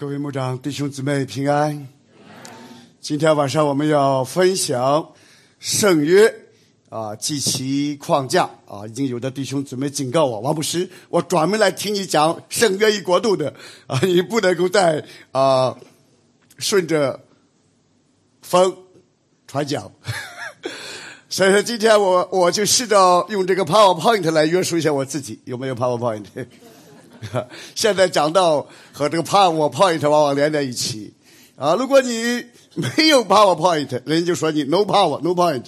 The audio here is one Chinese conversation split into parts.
各位牧长、弟兄姊妹平安。今天晚上我们要分享圣约啊，及其框架啊。已经有的弟兄姊妹警告我，王牧师，我专门来听你讲圣约一国度的啊，你不能够再啊顺着风传讲。所以说，今天我我就试着用这个 PowerPoint 来约束一下我自己，有没有 PowerPoint？现在讲到和这个 PowerPoint 往往连在一起啊。如果你没有 PowerPoint，人家就说你 No Power No Point。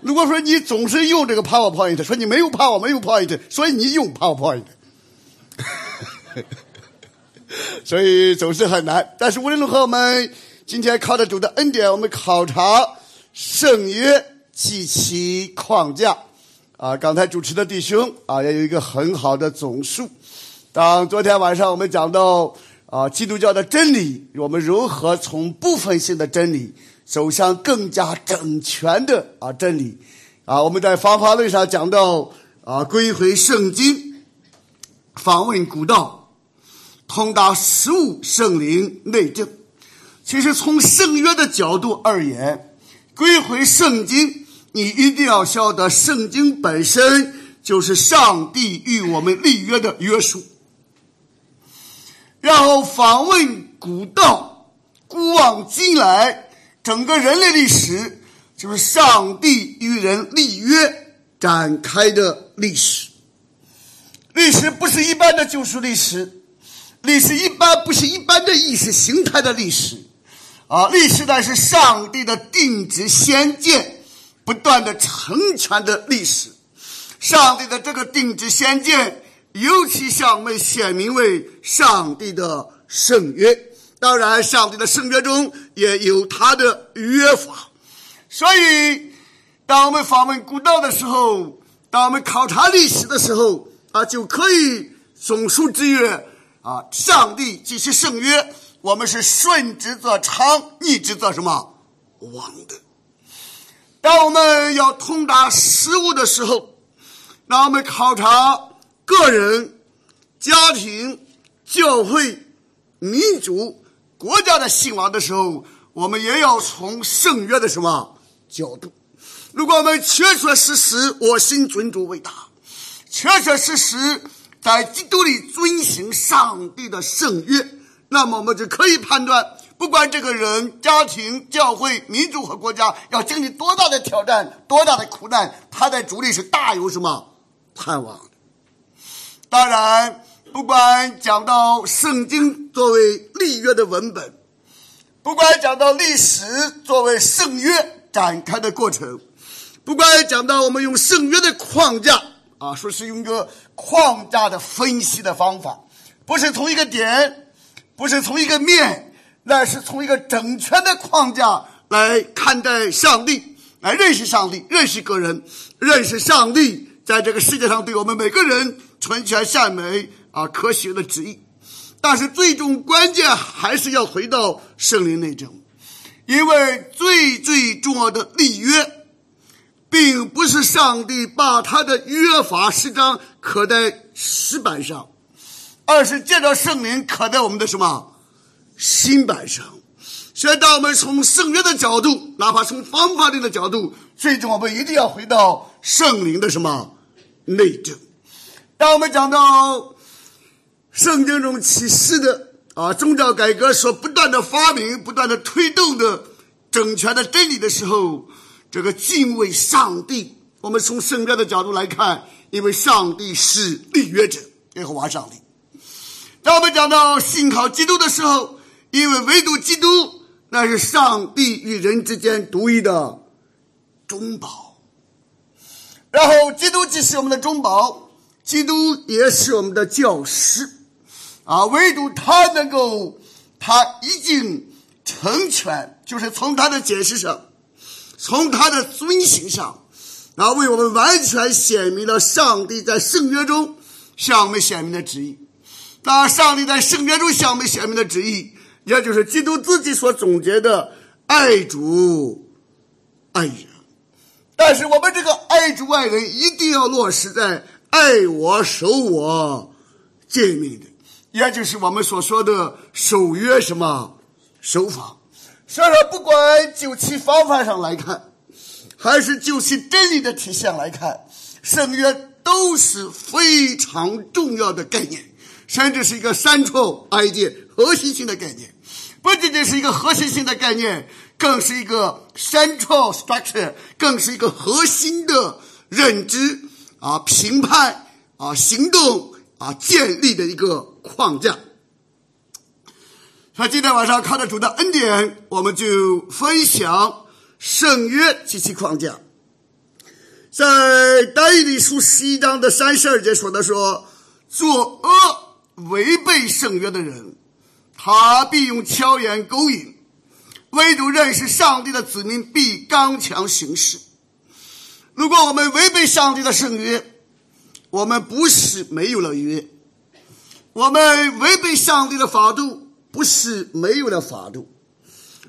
如果说你总是用这个 PowerPoint，说你没有 Power 没有 Point，所以你用 PowerPoint，所以总是很难。但是无论如何，我们今天靠着主的恩典，我们考察圣约及其框架。啊，刚才主持的弟兄啊，也有一个很好的总述。当昨天晚上我们讲到啊，基督教的真理，我们如何从部分性的真理走向更加整全的啊真理？啊，我们在方法论上讲到啊，归回圣经，访问古道，通达实物圣灵内证。其实从圣约的角度而言，归回圣经。你一定要晓得，圣经本身就是上帝与我们立约的约束。然后访问古道，古往今来，整个人类历史就是上帝与人立约展开的历史。历史不是一般的救赎历史，历史一般不是一般的意识形态的历史，啊，历史乃是上帝的定旨先见。不断的成全的历史，上帝的这个定旨先见，尤其向我们显明为上帝的圣约。当然，上帝的圣约中也有他的约法。所以，当我们访问古道的时候，当我们考察历史的时候，啊，就可以总述之曰：啊，上帝即是圣约，我们是顺之则昌，逆之则什么亡的。当我们要通达事物的时候，当我们考察个人、家庭、教会、民族、国家的兴亡的时候，我们也要从圣约的什么角度？如果我们确确实实我心尊主为大，确确实实在基督里遵行上帝的圣约，那么我们就可以判断。不管这个人、家庭、教会、民族和国家要经历多大的挑战、多大的苦难，他在主里是大有什么盼望。当然，不管讲到圣经作为立约的文本，不管讲到历史作为圣约展开的过程，不管讲到我们用圣约的框架啊，说是用个框架的分析的方法，不是从一个点，不是从一个面。那是从一个整全的框架来看待上帝，来认识上帝，认识个人，认识上帝在这个世界上对我们每个人纯全善美啊科学的旨意。但是最终关键还是要回到圣灵内证，因为最最重要的立约，并不是上帝把他的约法十章刻在石板上，而是借着圣灵刻在我们的什么？新版上，所以当我们从圣约的角度，哪怕从方法论的角度，最终我们一定要回到圣灵的什么内证。当我们讲到圣经中启示的啊宗教改革所不断的发明、不断的推动的整全的真理的时候，这个敬畏上帝，我们从圣约的角度来看，因为上帝是立约者，耶和华上帝。当我们讲到信靠基督的时候，因为唯独基督，那是上帝与人之间独一的中保。然后，基督既是我们的中保，基督也是我们的教师，啊，唯独他能够，他已经成全，就是从他的解释上，从他的遵行上，啊，为我们完全显明了上帝在圣约中向我们显明的旨意。那上帝在圣约中向我们显明的旨意。也就是基督自己所总结的爱主爱人，但是我们这个爱主爱人一定要落实在爱我守我诫命的，也就是我们所说的守约什么？守法。所以说，不管就其方法上来看，还是就其真理的体现来看，圣约都是非常重要的概念，甚至是一个 central idea 核心性的概念。不仅仅是一个核心性的概念，更是一个 central structure，更是一个核心的认知啊、评判啊、行动啊建立的一个框架。那今天晚上看到主的恩典，我们就分享圣约及其框架。在但以理书十一章的三十二节说的说，作恶违背圣约的人，他必用巧言勾引；唯独认识上帝的子民必刚强行事。如果我们违背上帝的圣约，我们不是没有了约；我们违背上帝的法度。不是没有了法度，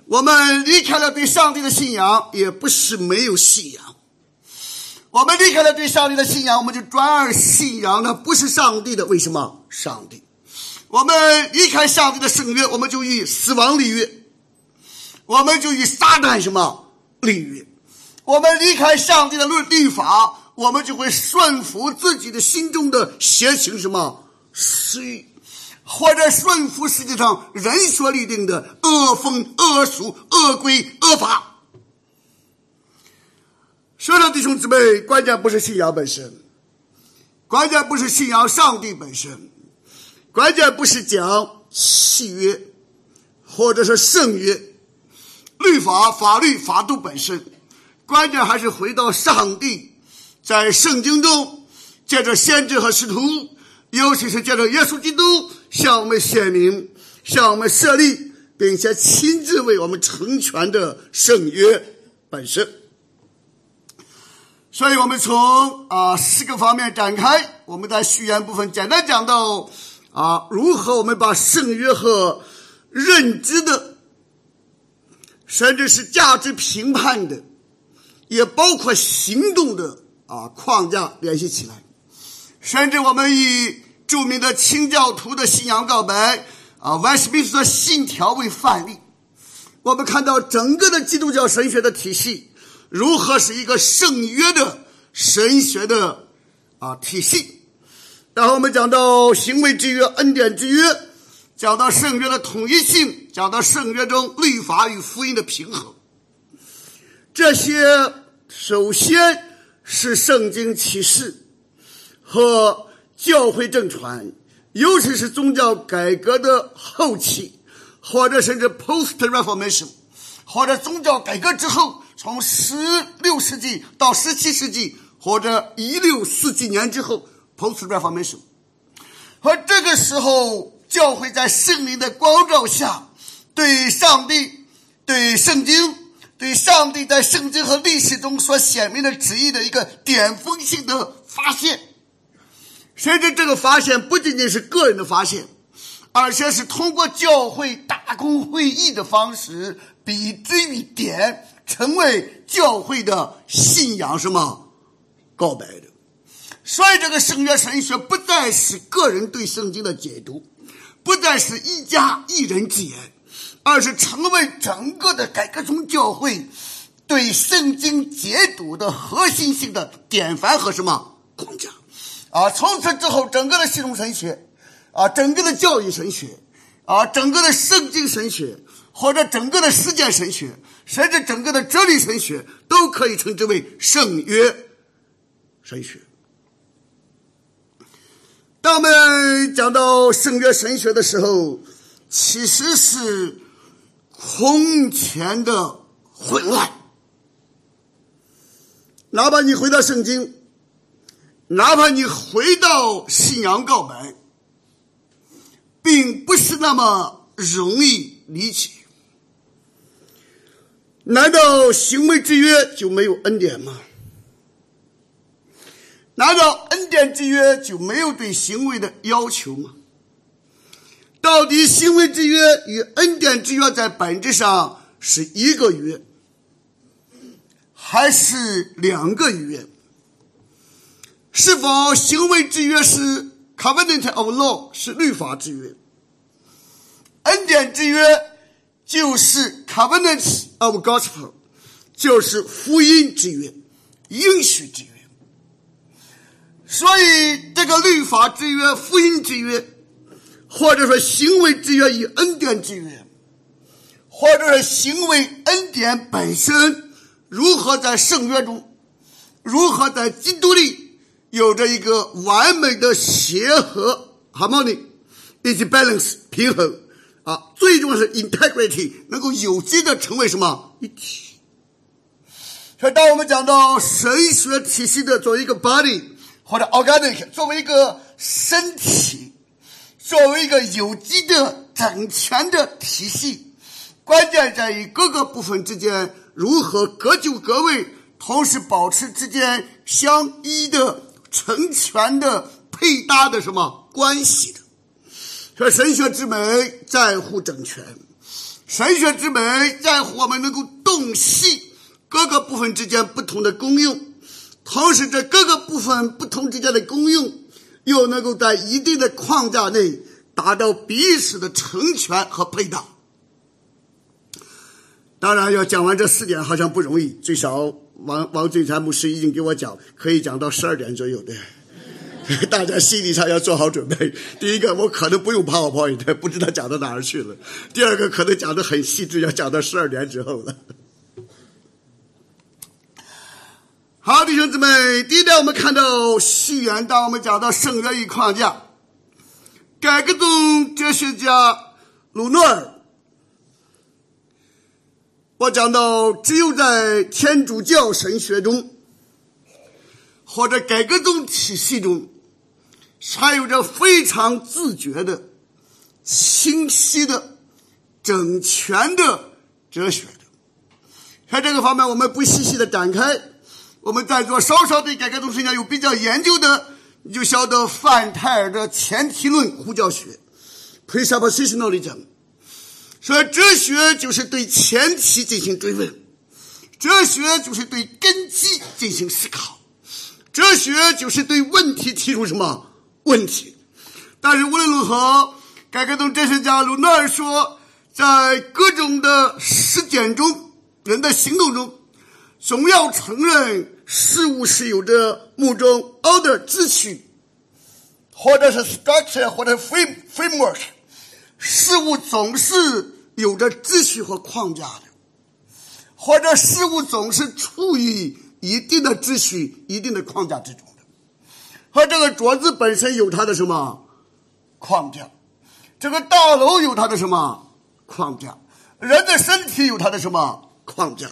我们离开了对上帝的信仰，也不是没有信仰。我们离开了对上帝的信仰，我们就转而信仰的不是上帝的。为什么？上帝。我们离开上帝的圣约，我们就与死亡立约，我们就与撒旦什么立约。我们离开上帝的律律法，我们就会顺服自己的心中的邪情什么私欲。或者顺服世界上人所立定的恶风、恶俗、恶规、恶法。所有弟兄姊妹，关键不是信仰本身，关键不是信仰上帝本身，关键不是讲契约，或者是圣约、律法、法律、法度本身，关键还是回到上帝在圣经中借着先知和使徒，尤其是借着耶稣基督。向我们显明，向我们设立，并且亲自为我们成全的圣约本身。所以，我们从啊四个方面展开。我们在序言部分简单讲到啊，如何我们把圣约和认知的，甚至是价值评判的，也包括行动的啊框架联系起来，甚至我们以。著名的清教徒的信仰告白啊，万斯密斯的信条为范例，我们看到整个的基督教神学的体系如何是一个圣约的神学的啊体系。然后我们讲到行为之约、恩典之约，讲到圣约的统一性，讲到圣约中律法与福音的平衡。这些首先是圣经启示和。教会正传，尤其是宗教改革的后期，或者甚至 Post Reformation，或者宗教改革之后，从十六世纪到十七世纪，或者一六四几年之后 Post Reformation，和这个时候，教会在圣灵的光照下，对上帝、对圣经、对上帝在圣经和历史中所显明的旨意的一个巅峰性的发现。甚至这个发现不仅仅是个人的发现，而且是通过教会大公会议的方式，比之于点，成为教会的信仰什么告白的。所以，这个圣约神学不再是个人对圣经的解读，不再是一家一人之言，而是成为整个的改革宗教会对圣经解读的核心性的典范和什么框架。啊！从此之后，整个的系统神学，啊，整个的教育神学，啊，整个的圣经神学，或者整个的实践神学，甚至整个的哲理神学，都可以称之为圣约神学。当我们讲到圣约神学的时候，其实是空前的混乱。哪怕你回到圣经。哪怕你回到信仰告白，并不是那么容易理解。难道行为之约就没有恩典吗？难道恩典之约就没有对行为的要求吗？到底行为之约与恩典之约在本质上是一个约，还是两个约？是否行为之约是 （covenant of law） 是律法之约，恩典之约就是 （covenant of gospel），就是福音之约、应许之约。所以，这个律法之约、福音之约，或者说行为之约与恩典之约，或者是行为恩典本身，如何在圣约中，如何在基督里有着一个完美的协和 （harmony） 以及 balance 平衡啊，最重要是 integrity 能够有机的成为什么一体。所以，当我们讲到神学体系的作为一个 body。或者 organic 作为一个身体，作为一个有机的整全的体系，关键在于各个部分之间如何各就各位，同时保持之间相依的成全的配搭的什么关系的。说神学之美在乎整全，神学之美在乎我们能够洞悉各个部分之间不同的功用。同时，这各个部分不同之间的功用，又能够在一定的框架内达到彼此的成全和配搭。当然，要讲完这四点好像不容易，最少王王俊才牧师已经给我讲，可以讲到十二点左右的。大家心理上要做好准备。第一个，我可能不用 PowerPoint，不知道讲到哪儿去了；第二个，可能讲的很细致，要讲到十二点之后了。好，弟兄姊妹，第一点，我们看到序言。当我们讲到圣约与框架，改革宗哲学家鲁诺尔，我讲到，只有在天主教神学中，或者改革宗体系中，还有着非常自觉的、清晰的、整全的哲学的。在这个方面，我们不细细的展开。我们在座稍稍对改革宗神学有比较研究的，你就晓得范泰尔的前提论呼叫学 （presuppositional） 讲，说哲学就是对前提进行追问，哲学就是对根基进行思考，哲学就是对问题提出什么问题。但是无论如何，改革宗哲学家鲁纳尔说，在各种的实践中，人的行动中，总要承认。事物是有着某种 order 秩序，或者是 structure 或者 frame framework，事物总是有着秩序和框架的，或者事物总是处于一定的秩序、一定的框架之中和这个桌子本身有它的什么框架？这个大楼有它的什么框架？人的身体有它的什么框架？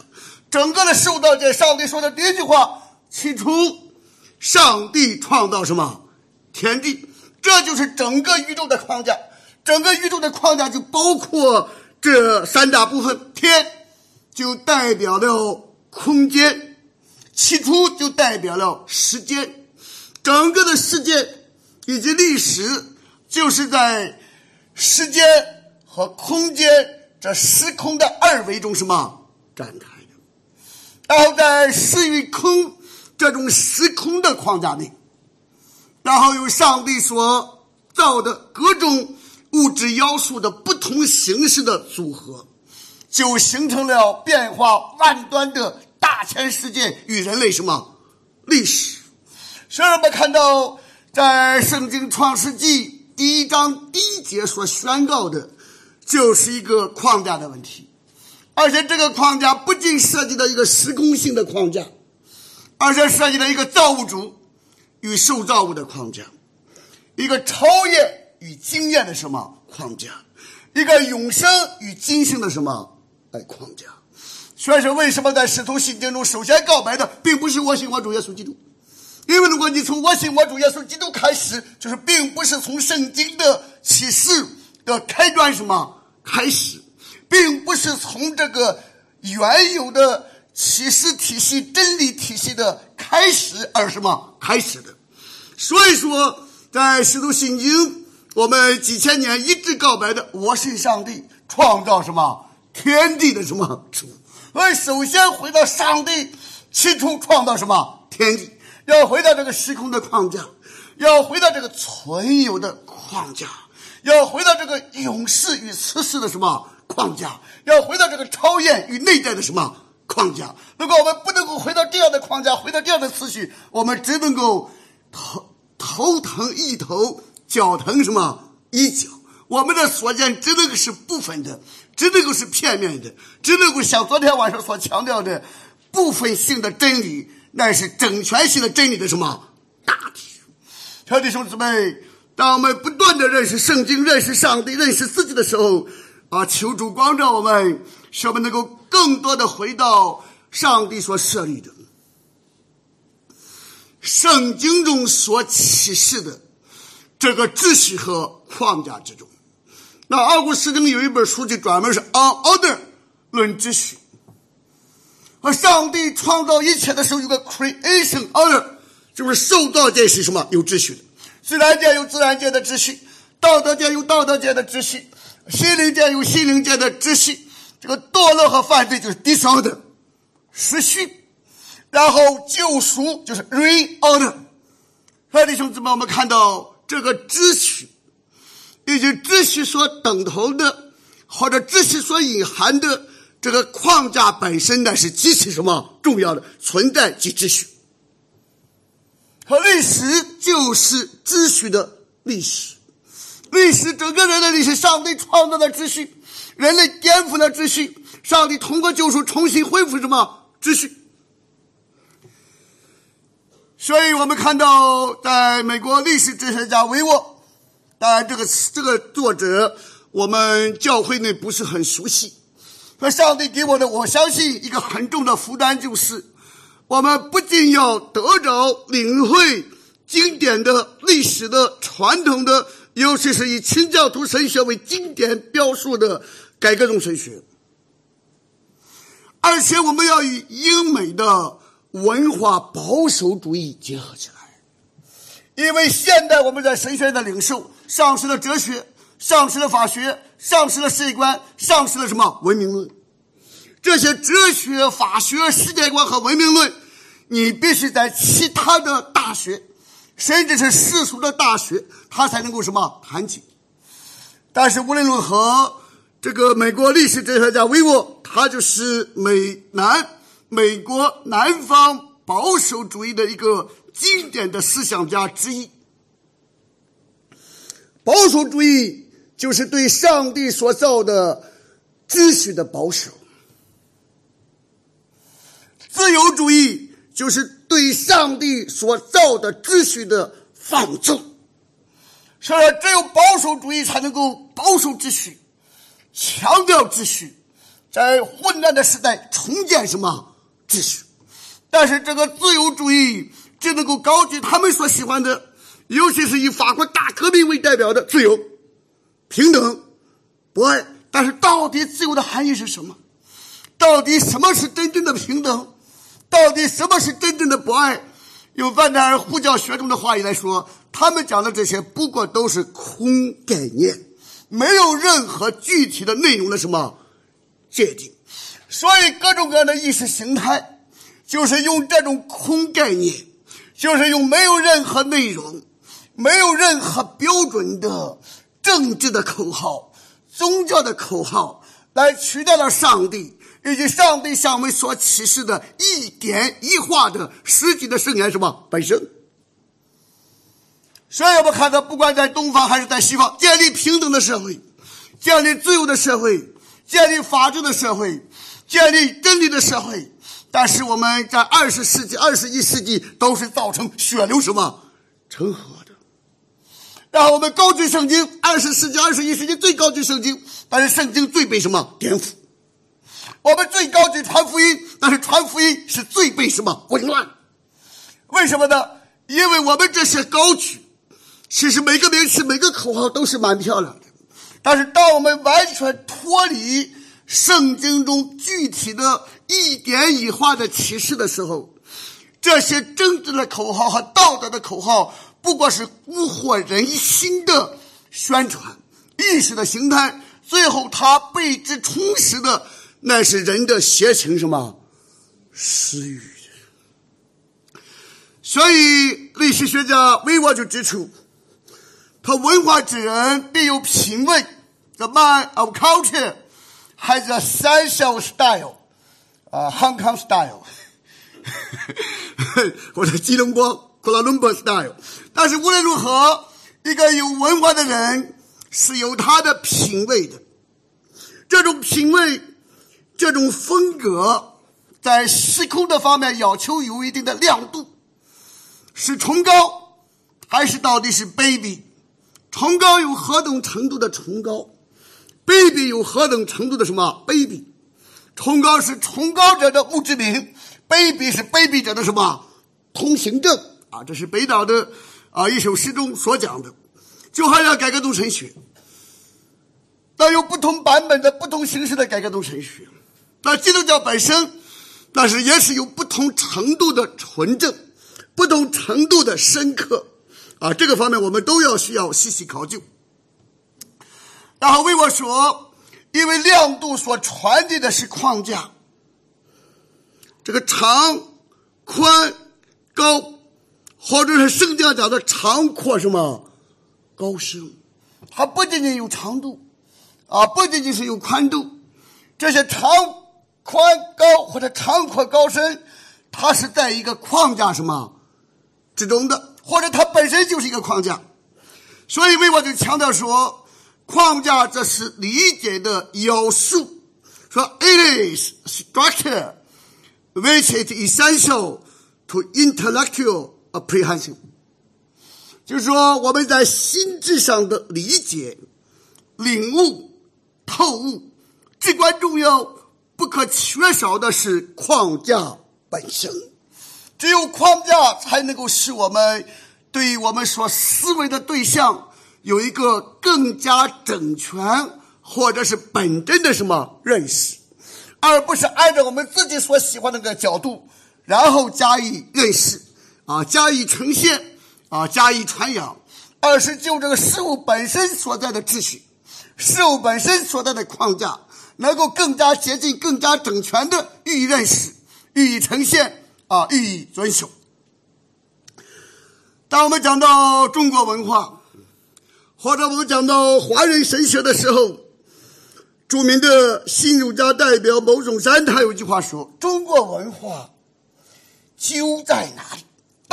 整个的受到这上帝说的第一句话：“起初，上帝创造什么天地？”这就是整个宇宙的框架。整个宇宙的框架就包括这三大部分：天就代表了空间，起初就代表了时间。整个的世界以及历史，就是在时间和空间这时空的二维中什么展开的。然后在时与空这种时空的框架内，然后由上帝所造的各种物质要素的不同形式的组合，就形成了变化万端的大千世界与人类什么历史。所以我们看到，在圣经创世纪第一章第一节所宣告的，就是一个框架的问题。而且这个框架不仅涉及到一个时空性的框架，而且涉及到一个造物主与受造物的框架，一个超越与经验的什么框架，一个永生与今生的什么哎框架。所以说，为什么在使徒信经中首先告白的并不是我信我主耶稣基督？因为如果你从我信我主耶稣基督开始，就是并不是从圣经的启示的开端什么开始。并不是从这个原有的启示体系、真理体系的开始而什么开始的。所以说，在《使徒信经》，我们几千年一直告白的“我是上帝创造什么天地的什么主”，而首先回到上帝起初创造什么天地，要回到这个时空的框架，要回到这个存有的框架，要回到这个永世与此世的什么框架，要回到这个超验与内在的什么框架。如果我们不能够回到这样的框架，回到这样的次序，我们只能够头头疼一头，脚疼什么一脚。我们的所见只能够是部分的，只能够是片面的，只能够像昨天晚上所强调的部分性的真理，那是整全性的真理的什么大体。兄弟兄姊妹，当我们不断的认识圣经、认识上帝、认识自己的时候，啊，求主光照我们，使我们能够更多的回到上帝所设立的圣经中所启示的这个秩序和框架之中。那奥古斯丁有一本书，就专门是 On Order 论秩序。和上帝创造一切的时候，有个 Creation Order，就是受造界是什么有秩序的，自然界有自然界的秩序，道德界有道德界的秩序，心灵界有心灵界的秩序。这个堕落和犯罪就是 disorder，失序，然后救赎就是 Reorder。弟兄姊妹，我们看到这个秩序。以及秩序所等同的，或者秩序所隐含的这个框架本身呢，是极其什么重要的存在即秩序。和历史就是秩序的历史，历史整个人类历史，上帝创造的秩序，人类颠覆了秩序，上帝通过救赎重新恢复什么秩序？所以我们看到，在美国历史哲学家维沃。当然，这个这个作者我们教会内不是很熟悉。说上帝给我的，我相信一个很重的负担就是，我们不仅要得着领会经典的历史的传统的，尤其是以清教徒神学为经典标述的改革宗神学，而且我们要与英美的文化保守主义结合起来。因为现代我们在神学的领受丧失了哲学，丧失了法学，丧失了世界观，丧失了什么文明论？这些哲学、法学、世界观和文明论，你必须在其他的大学，甚至是世俗的大学，他才能够什么谈起。但是无论如何，这个美国历史哲学家维沃，他就是美南美国南方保守主义的一个。经典的思想家之一，保守主义就是对上帝所造的秩序的保守；自由主义就是对上帝所造的秩序的放纵。所以，只有保守主义才能够保守秩序，强调秩序，在混乱的时代重建什么秩序？但是，这个自由主义。只能够高举他们所喜欢的，尤其是以法国大革命为代表的自由、平等、博爱。但是，到底自由的含义是什么？到底什么是真正的平等？到底什么是真正的博爱？用万达尔呼叫学中的话语来说，他们讲的这些不过都是空概念，没有任何具体的内容的什么界定。所以，各种各样的意识形态，就是用这种空概念。就是用没有任何内容、没有任何标准的政治的口号、宗教的口号，来取代了上帝以及上帝向我们所启示的一点一画的实际的圣言什么本身。所以我们看到，不管在东方还是在西方，建立平等的社会、建立自由的社会、建立法治的社会、建立真理的社会。但是我们在二十世纪、二十一世纪都是造成血流什么成河的。然后我们高举圣经，二十世纪、二十一世纪最高举圣经，但是圣经最被什么颠覆？我们最高举传福音，但是传福音是最被什么混乱？为什么呢？因为我们这些高举，其实每个名词、每个口号都是蛮漂亮的，但是当我们完全脱离圣经中具体的。一点一画的启示的时候，这些政治的口号和道德的口号，不过是蛊惑人心的宣传意识的形态。最后，它被之充实的，那是人的邪情什么私欲。所以历史学家威沃就指出，他文化之人必有品味。The man of culture has a sensual style，啊，Hong Kong style，或者吉隆坡、库拉伦坡 style。但是无论如何，一个有文化的人是有他的品味的。这种品味，这种风格，在时空的方面要求有一定的亮度。是崇高，还是到底是卑鄙？崇高有何等程度的崇高？卑鄙有何等程度的什么卑鄙？崇高是崇高者的墓志铭，卑鄙是卑鄙者的什么通行证啊？这是北岛的啊一首诗中所讲的。就好像改革宗神学，那有不同版本的不同形式的改革宗神学。那基督教本身，那是也是有不同程度的纯正。不同程度的深刻，啊，这个方面我们都要需要细细考究。然后为我说，因为亮度所传递的是框架，这个长、宽、高，或者是圣经讲的长阔什么高深，它不仅仅有长度，啊，不仅仅是有宽度，这些长、宽、高或者长阔高深，它是在一个框架什么？之中的，或者它本身就是一个框架，所以，为我就强调说，框架这是理解的要素。说，it is structure which is essential to intellectual apprehension，就是说，我们在心智上的理解、领悟、透悟，至关重要、不可缺少的是框架本身。只有框架才能够使我们对我们所思维的对象有一个更加整全或者是本真的什么认识，而不是按照我们自己所喜欢的那个角度，然后加以认识啊，加以呈现啊，加以传扬，而是就这个事物本身所在的秩序，事物本身所在的框架，能够更加接近、更加整全的予以认识、予以呈现。啊，予以遵守。当我们讲到中国文化，或者我们讲到华人神学的时候，著名的新儒家代表牟仲山，他有句话说：“中国文化究在哪里？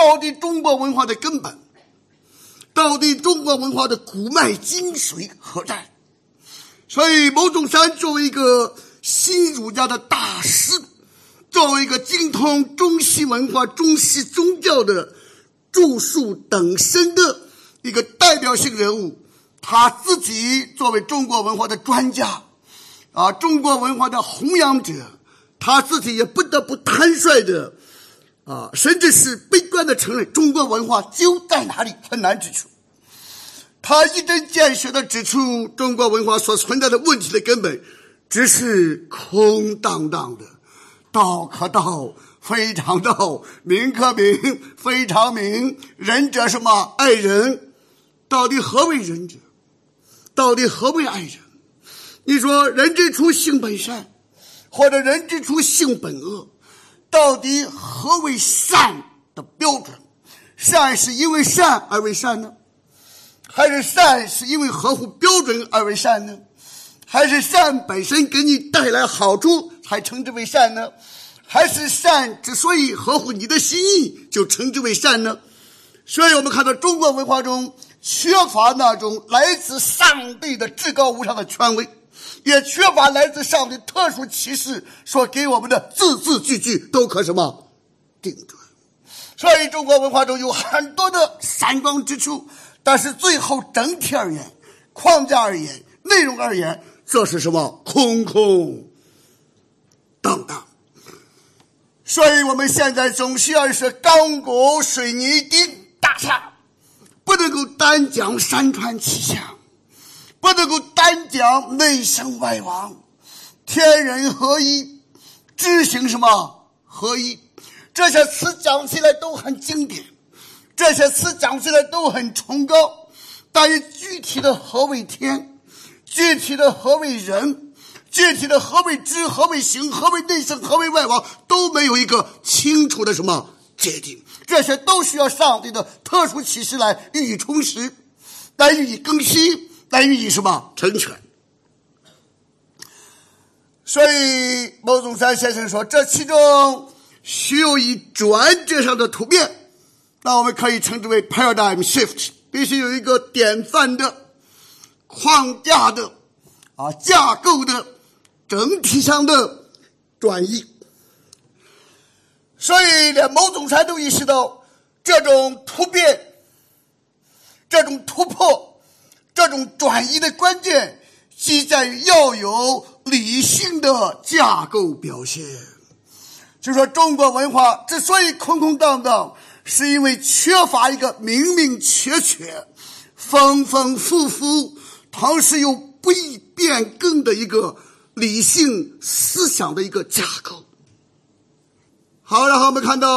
到底中国文化的根本，到底中国文化的骨脉精髓何在？”所以，牟仲山作为一个新儒家的大师。作为一个精通中西文化、中西宗教的著述等身的一个代表性人物，他自己作为中国文化的专家，啊，中国文化的弘扬者，他自己也不得不坦率的，啊，甚至是悲观的承认，中国文化究在哪里很难指出。他一针见血的指出，中国文化所存在的问题的根本，只是空荡荡的。道可道，非常道；名可名，非常名。仁者什么？爱人。到底何为仁者？到底何为爱人？你说人之初性本善，或者人之初性本恶，到底何为善的标准？善是因为善而为善呢，还是善是因为合乎标准而为善呢？还是善本身给你带来好处才称之为善呢？还是善之所以合乎你的心意就称之为善呢？所以我们看到中国文化中缺乏那种来自上帝的至高无上的权威，也缺乏来自上帝特殊启示所给我们的字字句句都可什么定准。所以中国文化中有很多的闪光之处，但是最后整体而言，框架而言，内容而言。这是什么？空空荡荡。所以我们现在总需要是钢骨水泥钉大厦，不能够单讲山川气象，不能够单讲内圣外王，天人合一，知行什么合一？这些词讲起来都很经典，这些词讲起来都很崇高，但是具体的何为天？具体的何为人？具体的何为知？何为行？何为内圣？何为外王？都没有一个清楚的什么界定，这些都需要上帝的特殊启示来予以充实，来予以更新，来予以什么成全。所以，毛宗三先生说，这其中需有一转折上的突变，那我们可以称之为 paradigm shift，必须有一个典范的框架的啊架构的整体上的转移。所以，连毛总裁都意识到这种突变、这种突破、这种转移的关键，即在于要有。理性的架构表现，就说中国文化之所以空空荡荡，是因为缺乏一个明明确确、丰丰富富，同时又不易变更的一个理性思想的一个架构。好，然后我们看到，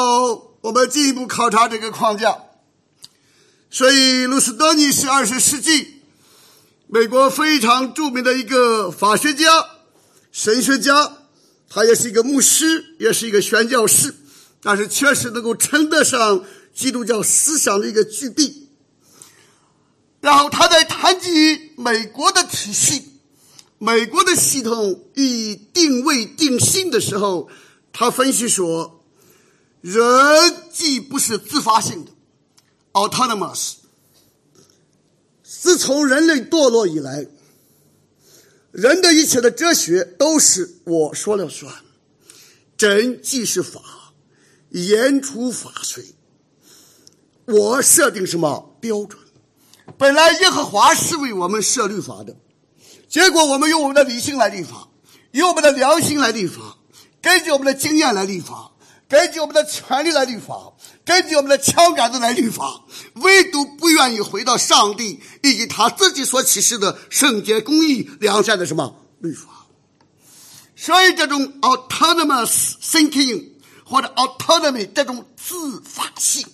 我们进一步考察这个框架。所以，卢斯德尼是二十世纪美国非常著名的一个法学家。神学家，他也是一个牧师，也是一个宣教士，但是确实能够称得上基督教思想的一个巨擘。然后他在谈及美国的体系、美国的系统以定位定性的时候，他分析说，人既不是自发性的 （autonomous），自从人类堕落以来。人的一切的哲学都是我说了算，真即是法，言出法随。我设定什么标准？本来耶和华是为我们设律法的，结果我们用我们的理性来立法，用我们的良心来立法，根据我们的经验来立法。根据我们的权利来立法，根据我们的枪杆子来律法，唯独不愿意回到上帝以及他自己所启示的圣洁、公义、良善的什么律法。所以，这种 autonomous thinking 或者 autonomy 这种自发性，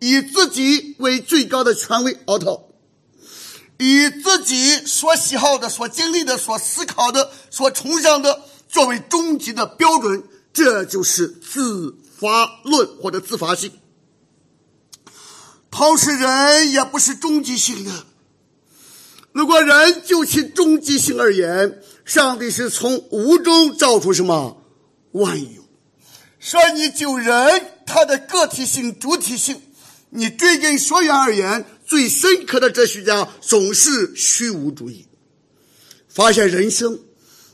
以自己为最高的权威 auto，以自己所喜好的、所经历的、所思考的、所崇尚的作为终极的标准。这就是自发论或者自发性。同时，人也不是终极性的。如果人就其终极性而言，上帝是从无中造出什么万有。说，你就人他的个体性、主体性，你追根溯源而言，最深刻的哲学家总是虚无主义，发现人生、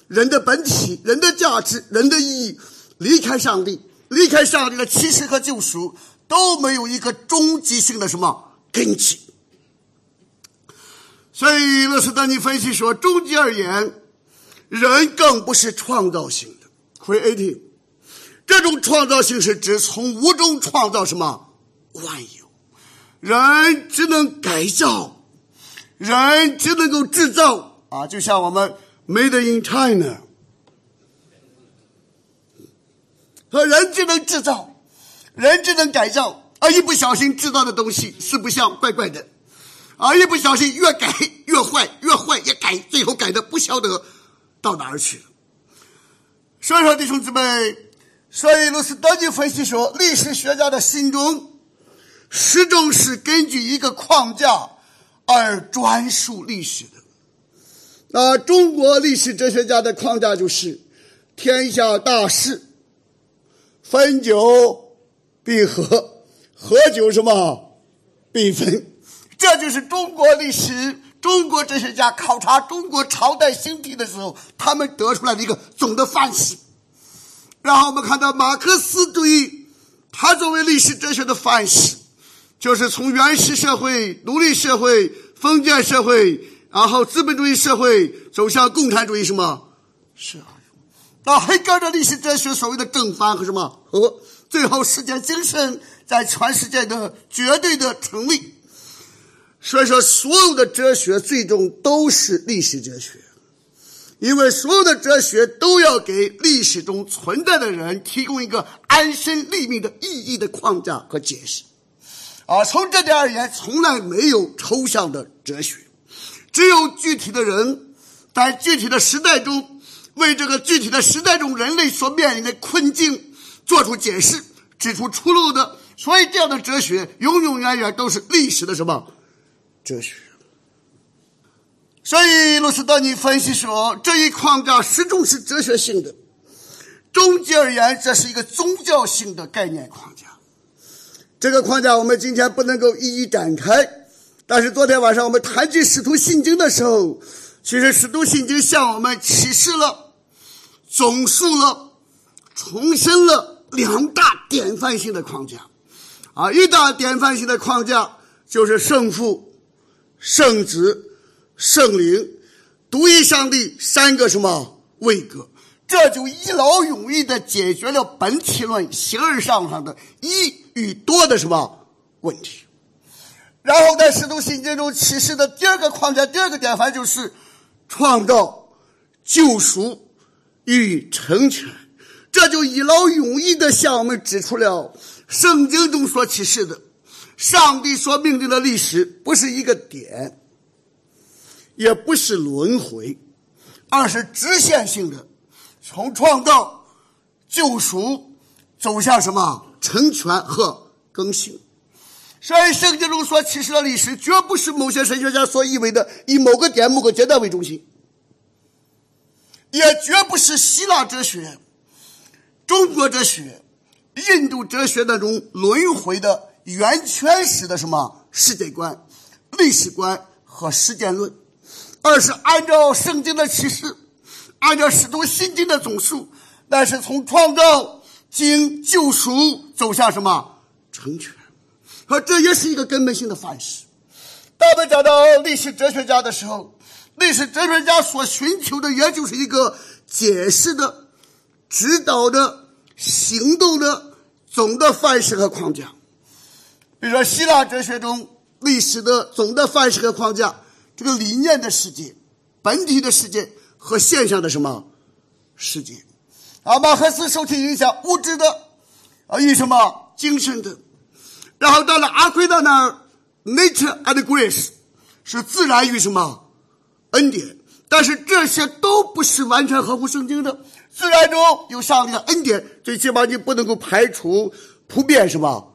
人的本体、人的价值、人的意义。离开上帝，离开上帝的启示和救赎，都没有一个终极性的什么根基。所以，勒斯丹尼分析说，终极而言，人更不是创造性的 （creative）。这种创造性是指从无中创造什么万有，人只能改造，人只能够制造啊，就像我们 Made in China。和人智能制造，人智能改造，而一不小心制造的东西四不像，怪怪的，而一不小心越改越坏，越坏越改，最后改的不晓得到哪儿去了。所以说，弟兄姊妹，所以罗斯德尼分析说，历史学家的心中始终是根据一个框架而专述历史的。那中国历史哲学家的框架就是天下大势。分久必合，合久什么必分，这就是中国历史、中国哲学家考察中国朝代兴替的时候，他们得出来的一个总的范式。然后我们看到马克思主义，他作为历史哲学的范式，就是从原始社会、奴隶社会、封建社会，然后资本主义社会走向共产主义，什么？是啊。那黑格尔的历史哲学所谓的正反和什么和，最后世界精神在全世界的绝对的成立。所以说，所有的哲学最终都是历史哲学，因为所有的哲学都要给历史中存在的人提供一个安身立命的意义的框架和解释。啊，从这点而言，从来没有抽象的哲学，只有具体的人在具体的时代中。为这个具体的时代中人类所面临的困境做出解释，指出出路的。所以，这样的哲学永永远远都是历史的什么哲学？所以，罗斯丹尼分析说，这一框架始终是哲学性的。终极而言，这是一个宗教性的概念框架。这个框架我们今天不能够一一展开，但是昨天晚上我们谈及《使徒信经》的时候，其实《使徒信经》向我们启示了、总述了、重申了两大典范性的框架。啊，一大典范性的框架就是圣父、圣子、圣灵独一上帝三个什么位格。这就一劳永逸的解决了本体论形而上上的一与多的什么问题。然后在使徒信经中启示的第二个框架、第二个典范就是创造、救赎与成全。这就一劳永逸的向我们指出了圣经中所启示的上帝所命定的历史不是一个点，也不是轮回，而是直线性的。从创造、救赎走向什么成全和更新？所以圣经中所启示的历史，绝不是某些神学家所以为的以某个点、某个阶段为中心，也绝不是希腊哲学、中国哲学、印度哲学那种轮回的圆圈式的什么世界观、历史观和实践论，而是按照圣经的启示。按照使徒信经的总数，那是从创造经救赎走向什么成全？而这也是一个根本性的范式。当我们讲到历史哲学家的时候，历史哲学家所寻求的也就是一个解释的、指导的、行动的总的范式和框架。比如说，希腊哲学中历史的总的范式和框架，这个理念的世界、本体的世界。和现象的什么世界？啊，马克思受其影响，物质的啊与什么精神的？然后到了阿奎那那儿，nature and grace 是自然与什么恩典？但是这些都不是完全合乎圣经的。自然中有上帝的恩典，最起码你不能够排除普遍什么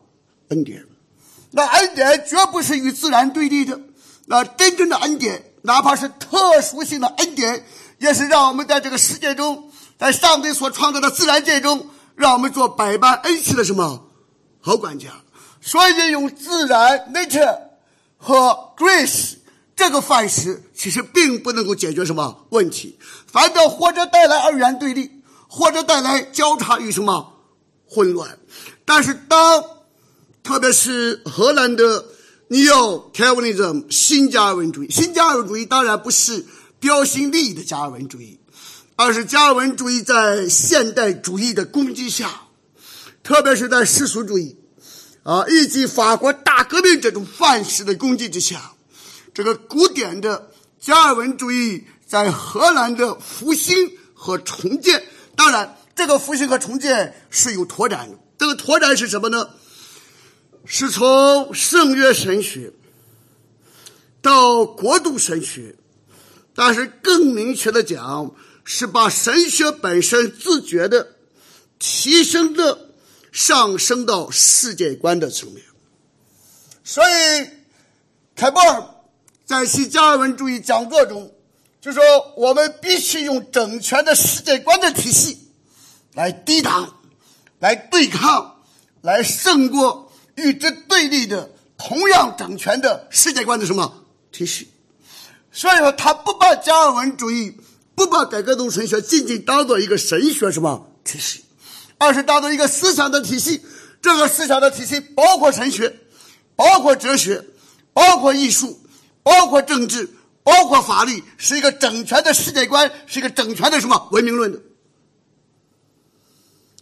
恩典。那恩典绝不是与自然对立的。那真正的恩典，哪怕是特殊性的恩典。也是让我们在这个世界中，在上帝所创造的自然界中，让我们做百般恩赐的什么好管家。所以，用自然 （nature） 和 grace 这个范式，其实并不能够解决什么问题，反倒或者带来二元对立，或者带来交叉与什么混乱。但是，当特别是荷兰的 Neo-Calvinism 新加尔文主义，新加尔文主义当然不是。标新立异的加尔文主义，而是加尔文主义在现代主义的攻击下，特别是在世俗主义啊以及法国大革命这种范式的攻击之下，这个古典的加尔文主义在荷兰的复兴和重建。当然，这个复兴和重建是有拓展的。这个拓展是什么呢？是从圣约神学到国度神学。但是更明确的讲，是把神学本身自觉的提升的上升到世界观的层面。所以，凯波尔在其加尔文主义讲座中就说：“我们必须用整全的世界观的体系来抵挡、来对抗、来胜过与之对立的同样整全的世界观的什么体系。”所以说，他不把加尔文主义、不把改革宗神学仅仅当做一个神学什么体系，而是当做一个思想的体系。这个思想的体系包括神学，包括哲学，包括艺术，包括政治，包括法律，是一个整全的世界观，是一个整全的什么文明论的。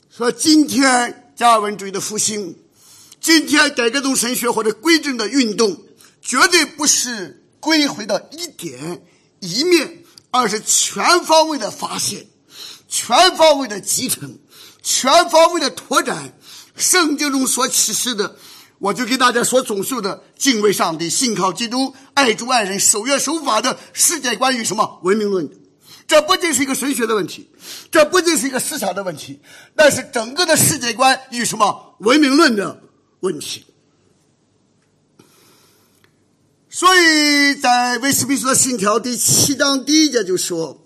说今天加尔文主义的复兴，今天改革宗神学或者归正的运动，绝对不是。归回到一点一面，而是全方位的发现，全方位的集成，全方位的拓展。圣经中所启示的，我就给大家所总述的：敬畏上帝、信靠基督、爱主爱人、守约守法的世界观与什么文明论？这不仅是一个神学的问题，这不仅是一个思想的问题，那是整个的世界观与什么文明论的问题。所以在威斯敏斯特信条第七章第一节就说，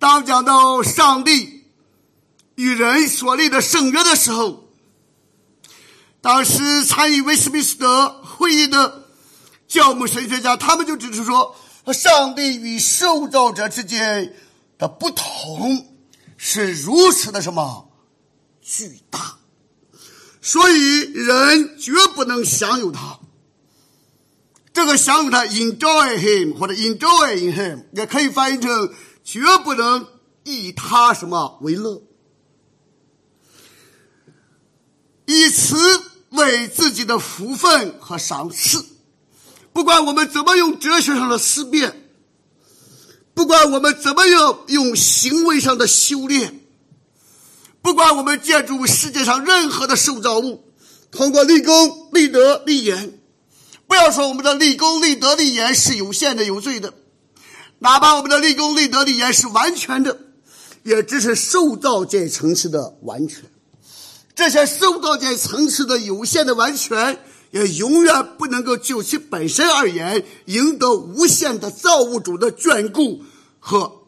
当讲到上帝与人所立的圣约的时候，当时参与威斯敏斯特会议的教牧神学家，他们就指出说，上帝与受造者之间的不同是如此的什么巨大，所以人绝不能享有它。这个享有它 enjoy him 或者 enjoy in him，也可以翻译成绝不能以他什么为乐，以此为自己的福分和赏赐。不管我们怎么用哲学上的思辨，不管我们怎么样用行为上的修炼，不管我们借助世界上任何的受造物，通过立功、立德、立言。不要说我们的立功、立德、立言是有限的、有罪的，哪怕我们的立功、立德、立言是完全的，也只是受造界层次的完全。这些受造界层次的有限的完全，也永远不能够就其本身而言，赢得无限的造物主的眷顾和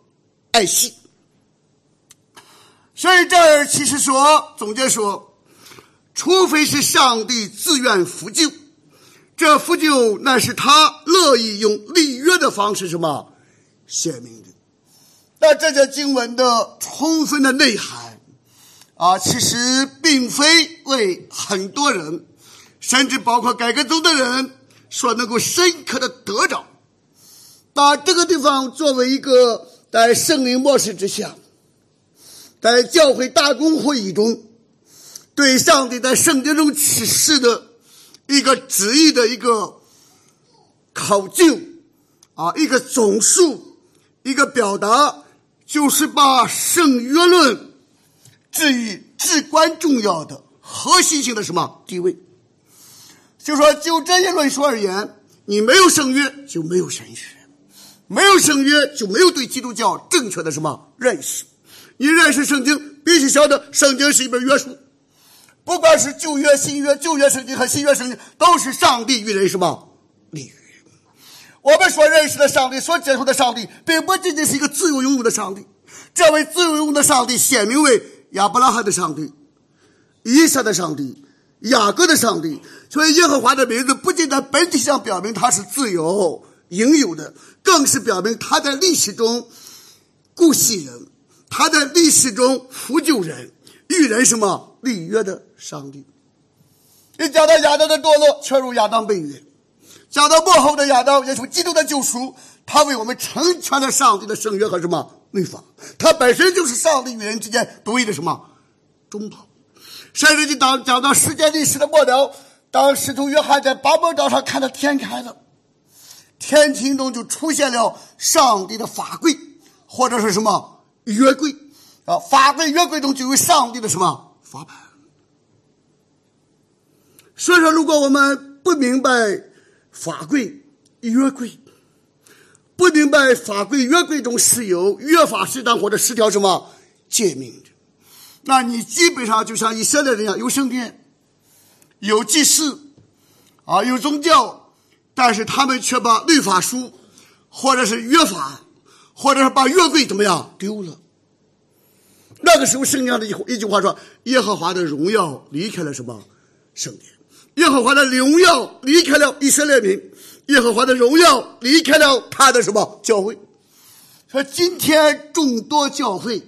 爱惜。所以这儿其实说，总结说，除非是上帝自愿扶救。这福就那是他乐意用立约的方式什么写明的。那这些经文的充分的内涵啊，其实并非为很多人，甚至包括改革中的人所能够深刻的得着。把这个地方作为一个在圣灵漠视之下，在教会大公会议中对上帝在圣经中启示的。一个旨意的一个考究啊，一个总数，一个表达，就是把圣约论置于至关重要的核心性的什么地位？就说就这些论述而言，你没有圣约就没有神学，没有圣约就没有对基督教正确的什么认识。你认识圣经，必须晓得圣经是一本约书。不管是旧约、新约，旧约圣经和新约圣经，都是上帝与人什么立约。我们所认识的上帝，所接触的上帝，并不仅仅是一个自由拥有的上帝。这位自由拥有的上帝，显明为亚伯拉罕的上帝、以撒的上帝、雅各的上帝。所以，耶和华的名字不仅在本体上表明他是自由应有的，更是表明他在历史中顾惜人，他在历史中扶救人，与人什么立约的。上帝，你讲到亚当的堕落，却如亚当被约；讲到幕后的亚当，也是基督的救赎，他为我们成全了上帝的圣约和什么律法。它本身就是上帝与人之间独一的什么中保。甚至你当讲到世界历史的末了，当使徒约翰在巴莫岛上看到天开了，天庭中就出现了上帝的法柜，或者是什么约柜啊？法柜、约柜中就有上帝的什么法版。所以说，如果我们不明白法规约规，不明白法规约规中是有约法适当或者十条什么诫命的，那你基本上就像以色列人一样，有圣殿，有祭祀，啊，有宗教，但是他们却把律法书，或者是约法，或者是把约规怎么样丢了。那个时候，圣经的一一句话说：“耶和华的荣耀离开了什么圣殿。”耶和华的荣耀离开了以色列民，耶和华的荣耀离开了他的什么教会？说今天众多教会，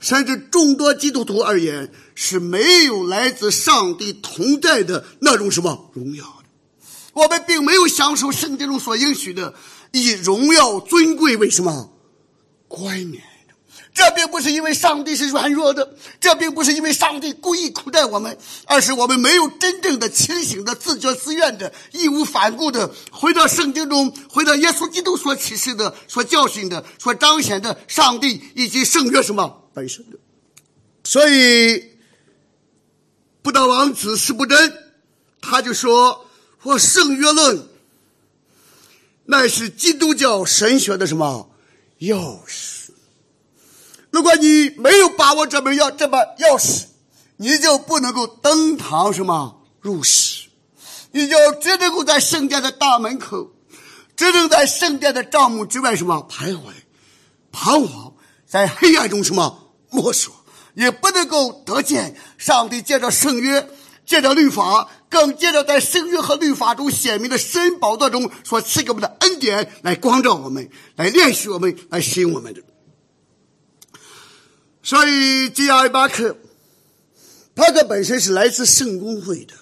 甚至众多基督徒而言，是没有来自上帝同在的那种什么荣耀的。我们并没有享受圣经中所应许的以荣耀尊贵为什么冠冕。这并不是因为上帝是软弱的，这并不是因为上帝故意苦待我们，而是我们没有真正的清醒的、自觉自愿的、义无反顾的回到圣经中，回到耶稣基督所启示的、所教训的、所彰显的上帝以及圣约什么本身的。所以，不道王子是不真，他就说：“我圣约论，乃是基督教神学的什么钥匙。如果你没有把握这门钥这把钥匙，你就不能够登堂什么入室，你就只能够在圣殿的大门口，只能在圣殿的帐幕之外什么徘徊、彷徨，在黑暗中什么摸索，也不能够得见上帝借着圣约、借着律法，更借着在圣约和律法中显明的神宝座中所赐给我们的恩典来光照我们，来练习我们，来使用我们。的。所以，吉尔巴克，他的本身是来自圣公会的。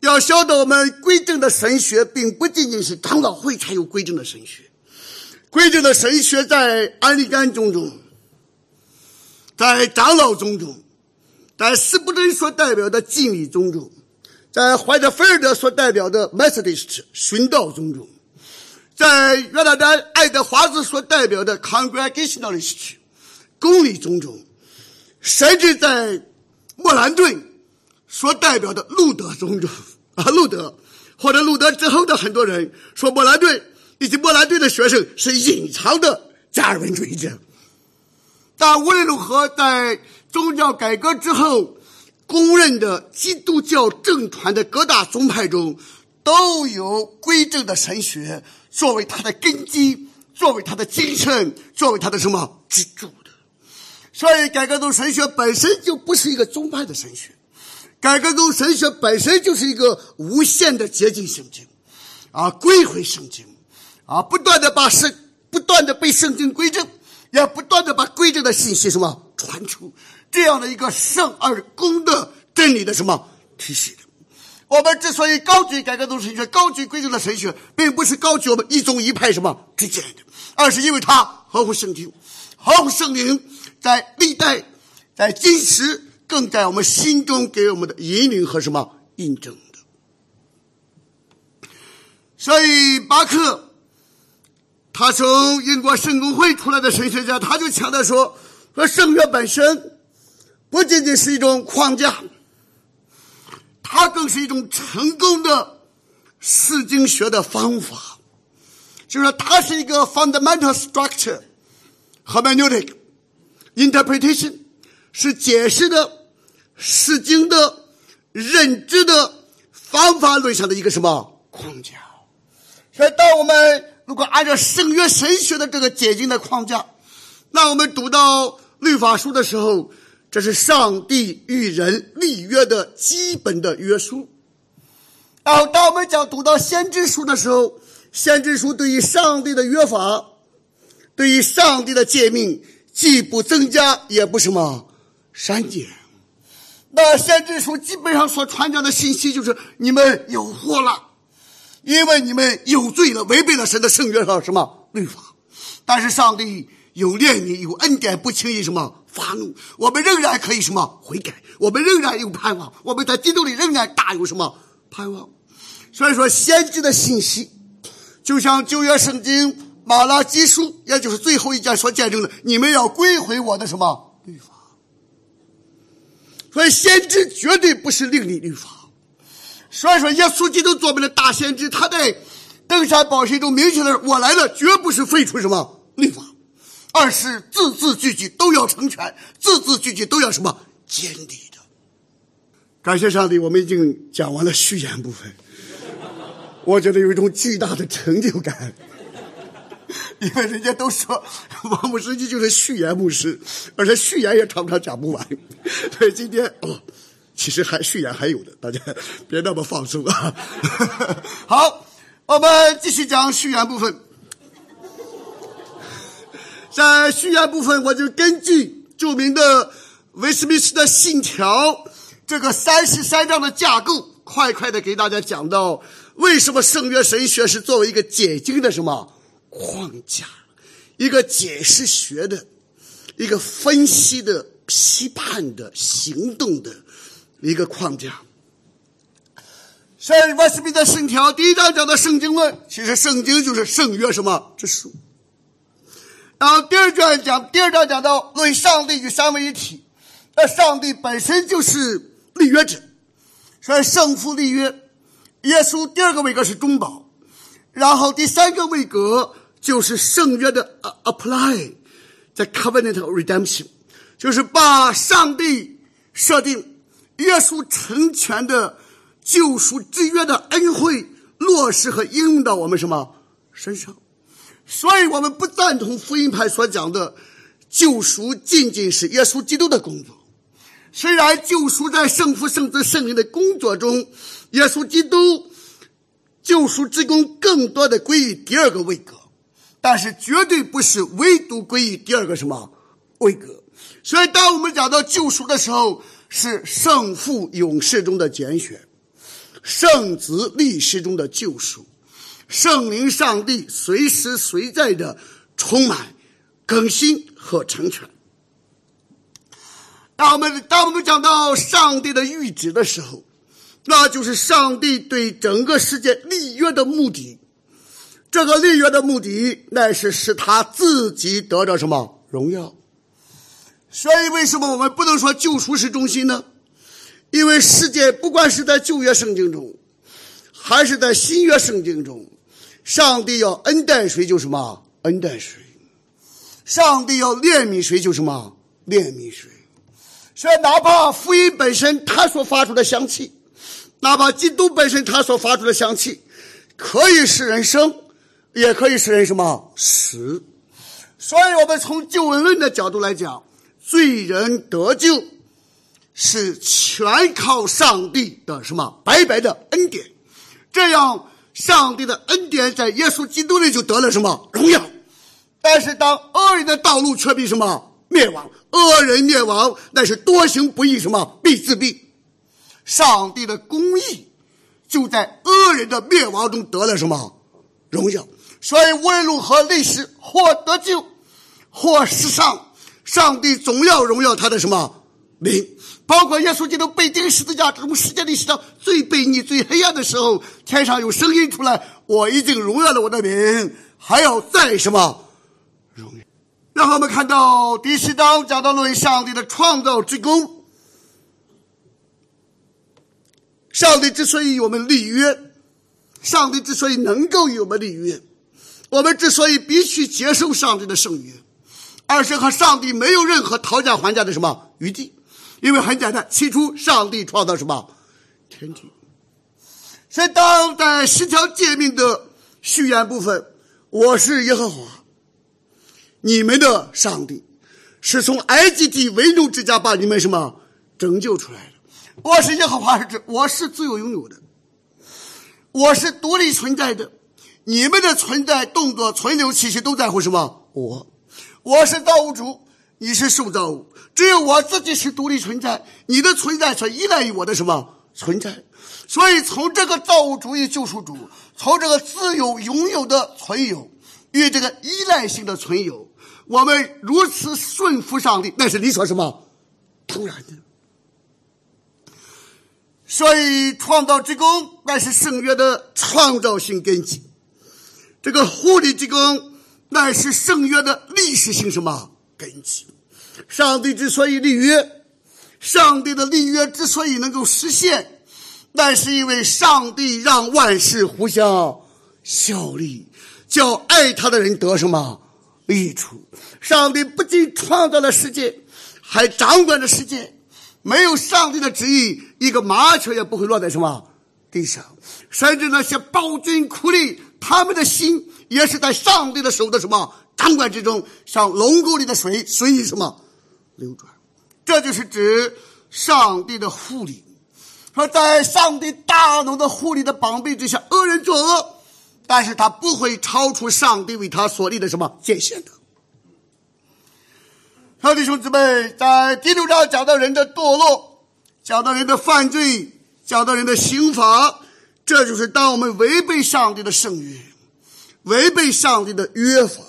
要晓得，我们规正的神学，并不仅仅是长老会才有规正的神学。规正的神学在安利甘宗中，在长老宗中，在斯布顿所代表的敬礼宗中，在怀特菲尔德所代表的 Methodist 殉道宗中，在约拿丹爱德华兹所代表的 Congregationalist。公理种种，甚至在莫兰顿所代表的路德种种啊，路德或者路德之后的很多人说，莫兰顿以及莫兰顿的学生是隐藏的加尔文主义者。但无论如何，在宗教改革之后，公认的基督教正传的各大宗派中，都有归正的神学作为它的根基，作为它的精神，作为它的什么支柱。所以，改革宗神学本身就不是一个宗派的神学，改革宗神学本身就是一个无限的接近圣经，啊，归回圣经，啊，不断的把圣，不断的被圣经归正，也不断的把归正的信息什么传出，这样的一个圣而公的真理的什么体系的。我们之所以高举改革宗神学，高举归正的神学，并不是高举我们一宗一派什么之见的，而是因为它合乎圣经，合乎圣灵。在历代，在今时，更在我们心中给我们的引领和什么印证的。所以，巴克，他从英国圣公会出来的神学家，他就强调说：说圣约本身不仅仅是一种框架，它更是一种成功的释经学的方法，就是说，它是一个 fundamental structure 和 hermeneutic。Interpretation 是解释的、释经的、认知的方法论上的一个什么框架？所以，当我们如果按照圣约神学的这个解经的框架，那我们读到律法书的时候，这是上帝与人立约的基本的约束。然后，当我们讲读到先知书的时候，先知书对于上帝的约法，对于上帝的诫命。既不增加，也不什么删减。那先知书基本上所传讲的信息就是：你们有祸了，因为你们有罪了，违背了神的圣约和什么律法。但是上帝有怜悯，有恩典，不轻易什么发怒。我们仍然可以什么悔改，我们仍然有盼望，我们在基督里仍然大有什么盼望。所以说，先知的信息就像旧约圣经。马拉基书，也就是最后一件所见证的，你们要归回我的什么律法？所以先知绝对不是另立律法。所以说，耶稣基督作为了大先知，他在登山宝训中明确的说：“我来了，绝不是废除什么律法，而是字字句句都要成全，字字句句都要什么坚立的。”感谢上帝，我们已经讲完了序言部分，我觉得有一种巨大的成就感。因为人家都说王牧师你就是序言牧师，而且序言也常常讲不完，所以今天哦，其实还序言还有的，大家别那么放松啊。好，我们继续讲序言部分。在序言部分，我就根据著名的威斯敏斯的信条这个三十三章的架构，快快的给大家讲到为什么圣约神学是作为一个解经的什么。框架，一个解释学的，一个分析的、批判的、行动的一个框架。所以，瓦斯比的圣条第一章讲的圣经论，其实圣经就是圣约什么之书。然后第二卷讲，第二章讲到论上帝与三位一体，那上帝本身就是立约者，所以圣父立约，耶稣第二个位格是中保。然后第三个位格就是圣约的 apply，在 covenant redemption，就是把上帝设定耶稣成全的救赎之约的恩惠落实和应用到我们什么身上。所以我们不赞同福音派所讲的救赎仅仅是耶稣基督的工作。虽然救赎在圣父、圣子、圣灵的工作中，耶稣基督救赎之功更多的归于第二个位格，但是绝对不是唯独归于第二个什么位格。所以，当我们讲到救赎的时候，是圣父永世中的拣选，圣子历史中的救赎，圣灵上帝随时随在的充满、更新和成全。当我们当我们讲到上帝的谕旨的时候，那就是上帝对整个世界立约的目的。这个立约的目的，乃是使他自己得着什么荣耀。所以，为什么我们不能说救赎是中心呢？因为世界不管是在旧约圣经中，还是在新约圣经中，上帝要恩待谁就什么恩待谁，上帝要怜悯谁就什么怜悯谁。所以，哪怕福音本身它所发出的香气，哪怕基督本身它所发出的香气，可以使人生，也可以使人什么死。所以，我们从救恩论的角度来讲，罪人得救是全靠上帝的什么白白的恩典。这样，上帝的恩典在耶稣基督里就得了什么荣耀。但是，当恶人的道路却被什么灭亡？恶人灭亡，那是多行不义，什么必自毙。上帝的公义就在恶人的灭亡中得了什么荣耀。所以无论如何，历史或得救，或世上，上帝总要荣耀他的什么名。包括耶稣基督被钉十字架，这种世界历史上最悖逆、最黑暗的时候，天上有声音出来：“我已经荣耀了我的名，还要再什么荣耀。”然后我们看到第十章讲到论上帝的创造之功。上帝之所以与我们立约，上帝之所以能够与我们立约，我们之所以必须接受上帝的圣约，而是和上帝没有任何讨价还价的什么余地，因为很简单，起初上帝创造什么天地，所以当在十条诫命的序言部分，我是耶和华。你们的上帝是从埃及地为奴之家把你们什么拯救出来的？我是耶和华，是指我是自由拥有的，我是独立存在的。你们的存在、动作、存留、气息都在乎什么？我，我是造物主，你是受造物，只有我自己是独立存在，你的存在却依赖于我的什么存在？所以，从这个造物主与救赎主，从这个自由拥有的存有与这个依赖性的存有。我们如此顺服上帝，那是理所什么？当然的。所以创造之功，那是圣约的创造性根基；这个护理之功，乃是圣约的历史性什么根基？上帝之所以立约，上帝的立约之所以能够实现，那是因为上帝让万事互相效力，叫爱他的人得什么？益处，上帝不仅创造了世界，还掌管着世界。没有上帝的旨意，一个麻雀也不会落在什么地上。甚至那些暴君苦力，他们的心也是在上帝的手的什么掌管之中，像龙沟里的水随意什么流转。这就是指上帝的护理。说在上帝大能的护理的绑臂之下，恶人作恶。但是他不会超出上帝为他所立的什么界限的。好，弟兄姊妹，在第六章讲到人的堕落，讲到人的犯罪，讲到人的刑罚，这就是当我们违背上帝的圣约，违背上帝的约法，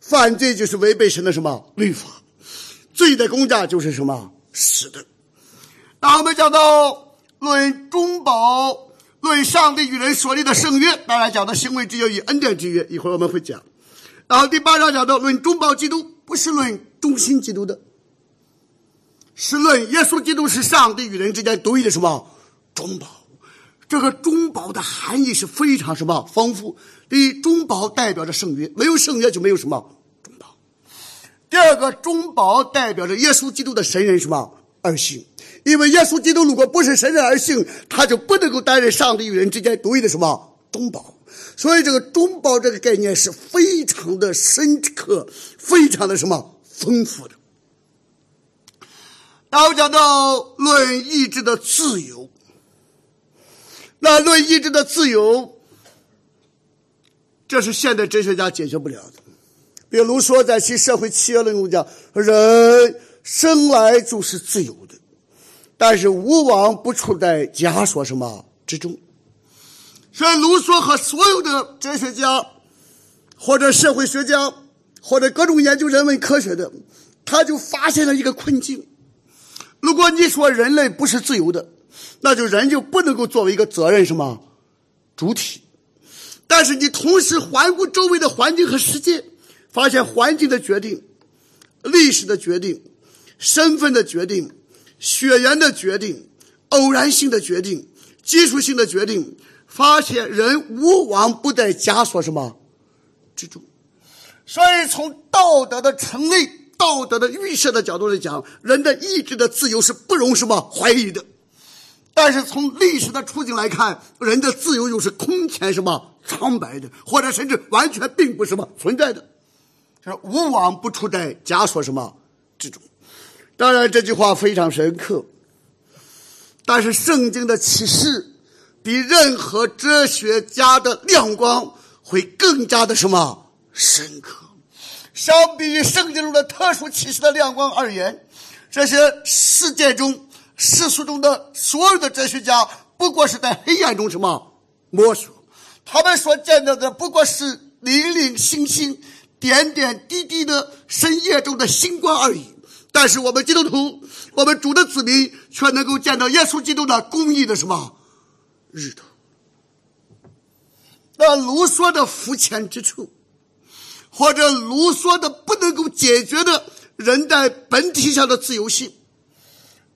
犯罪就是违背神的什么律法，罪的公价就是什么死的。当我们讲到论中保。论上帝与人所立的圣约，当然讲到行为之约与恩典之约，一会儿我们会讲。然后第八章讲到论中保基督，不是论中心基督的，是论耶稣基督是上帝与人之间独一的什么中保。这个中保的含义是非常什么丰富。第一，中保代表着圣约，没有圣约就没有什么中保。第二个，中保代表着耶稣基督的神人什么二性，因为耶稣基督如果不是神人二性，他就不能够担任上帝与人之间独一的什么中保。所以，这个中保这个概念是非常的深刻，非常的什么丰富的。然后讲到论意志的自由。那论意志的自由，这是现代哲学家解决不了的。比如说，在其社会契约论中讲，人生来就是自由的，但是无往不处在枷锁什么之中。所以，卢梭和所有的哲学家，或者社会学家，或者各种研究人文科学的，他就发现了一个困境：如果你说人类不是自由的。那就人就不能够作为一个责任什么主体，但是你同时环顾周围的环境和世界，发现环境的决定、历史的决定、身份的决定、血缘的决定、偶然性的决定、技术性的决定，发现人无往不在枷锁什么之中。所以从道德的成立、道德的预设的角度来讲，人的意志的自由是不容什么怀疑的。但是从历史的处境来看，人的自由又是空前什么苍白的，或者甚至完全并不什么存在的，是无往不处在枷锁什么之中。当然这句话非常深刻，但是圣经的启示比任何哲学家的亮光会更加的什么深刻。相比于圣经中的特殊启示的亮光而言，这些世界中。世俗中的所有的哲学家，不过是在黑暗中什么摸索，他们所见到的不过是零零星星、点点滴滴的深夜中的星光而已。但是我们基督徒，我们主的子民，却能够见到耶稣基督的公义的什么日头。那卢梭的肤浅之处，或者卢梭的不能够解决的人在本体上的自由性。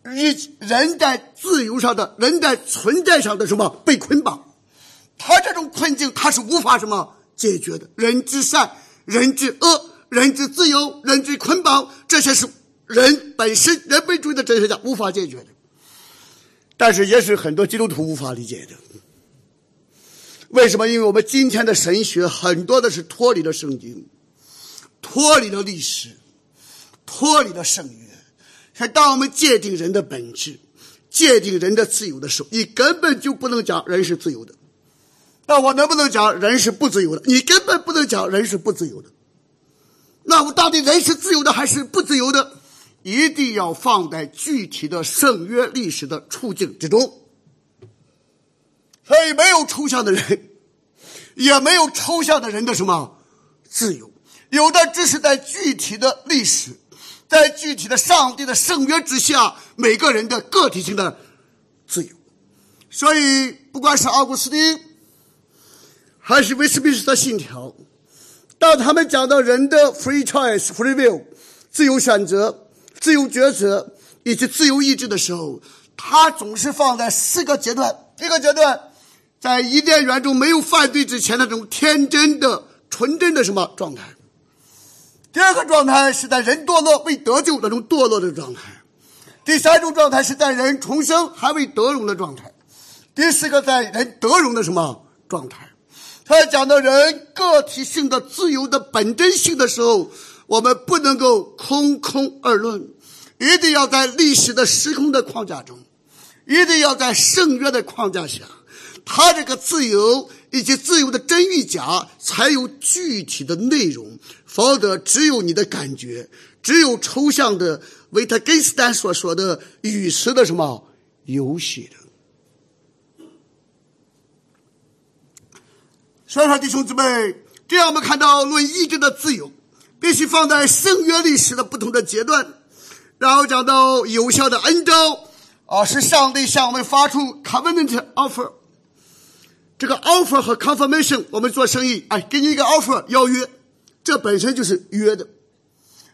与人在自由上的人在存在上的什么被捆绑，他这种困境他是无法什么解决的。人之善，人之恶，人之自由，人之捆绑，这些是人本身人本主义的哲学家无法解决的。但是也是很多基督徒无法理解的。为什么？因为我们今天的神学很多的是脱离了圣经，脱离了历史，脱离了圣约。当我们界定人的本质、界定人的自由的时候，你根本就不能讲人是自由的。那我能不能讲人是不自由的？你根本不能讲人是不自由的。那我到底人是自由的还是不自由的？一定要放在具体的圣约历史的处境之中。所以，没有抽象的人，也没有抽象的人的什么自由，有的只是在具体的历史。在具体的上帝的圣约之下，每个人的个体性的自由。所以，不管是奥古斯丁，还是威斯敏斯特信条，当他们讲到人的 free choice、free will、自由选择、自由抉择以及自由意志的时候，他总是放在四个阶段：一个阶段，在伊甸园中没有犯罪之前那种天真的、纯真的什么状态。第二个状态是在人堕落未得救那种堕落的状态，第三种状态是在人重生还未得荣的状态，第四个在人得荣的什么状态？他讲到人个体性的自由的本真性的时候，我们不能够空空而论，一定要在历史的时空的框架中，一定要在圣约的框架下，他这个自由。以及自由的真与假才有具体的内容，否则只有你的感觉，只有抽象的维特根斯坦所说的语词的什么游戏的。所以说，弟兄姊妹，这样我们看到论意志的自由，必须放在圣约历史的不同的阶段，然后讲到有效的恩召啊，是上帝向我们发出 covenant offer。这个 offer 和 confirmation，我们做生意，哎，给你一个 offer 邀约，这本身就是约的，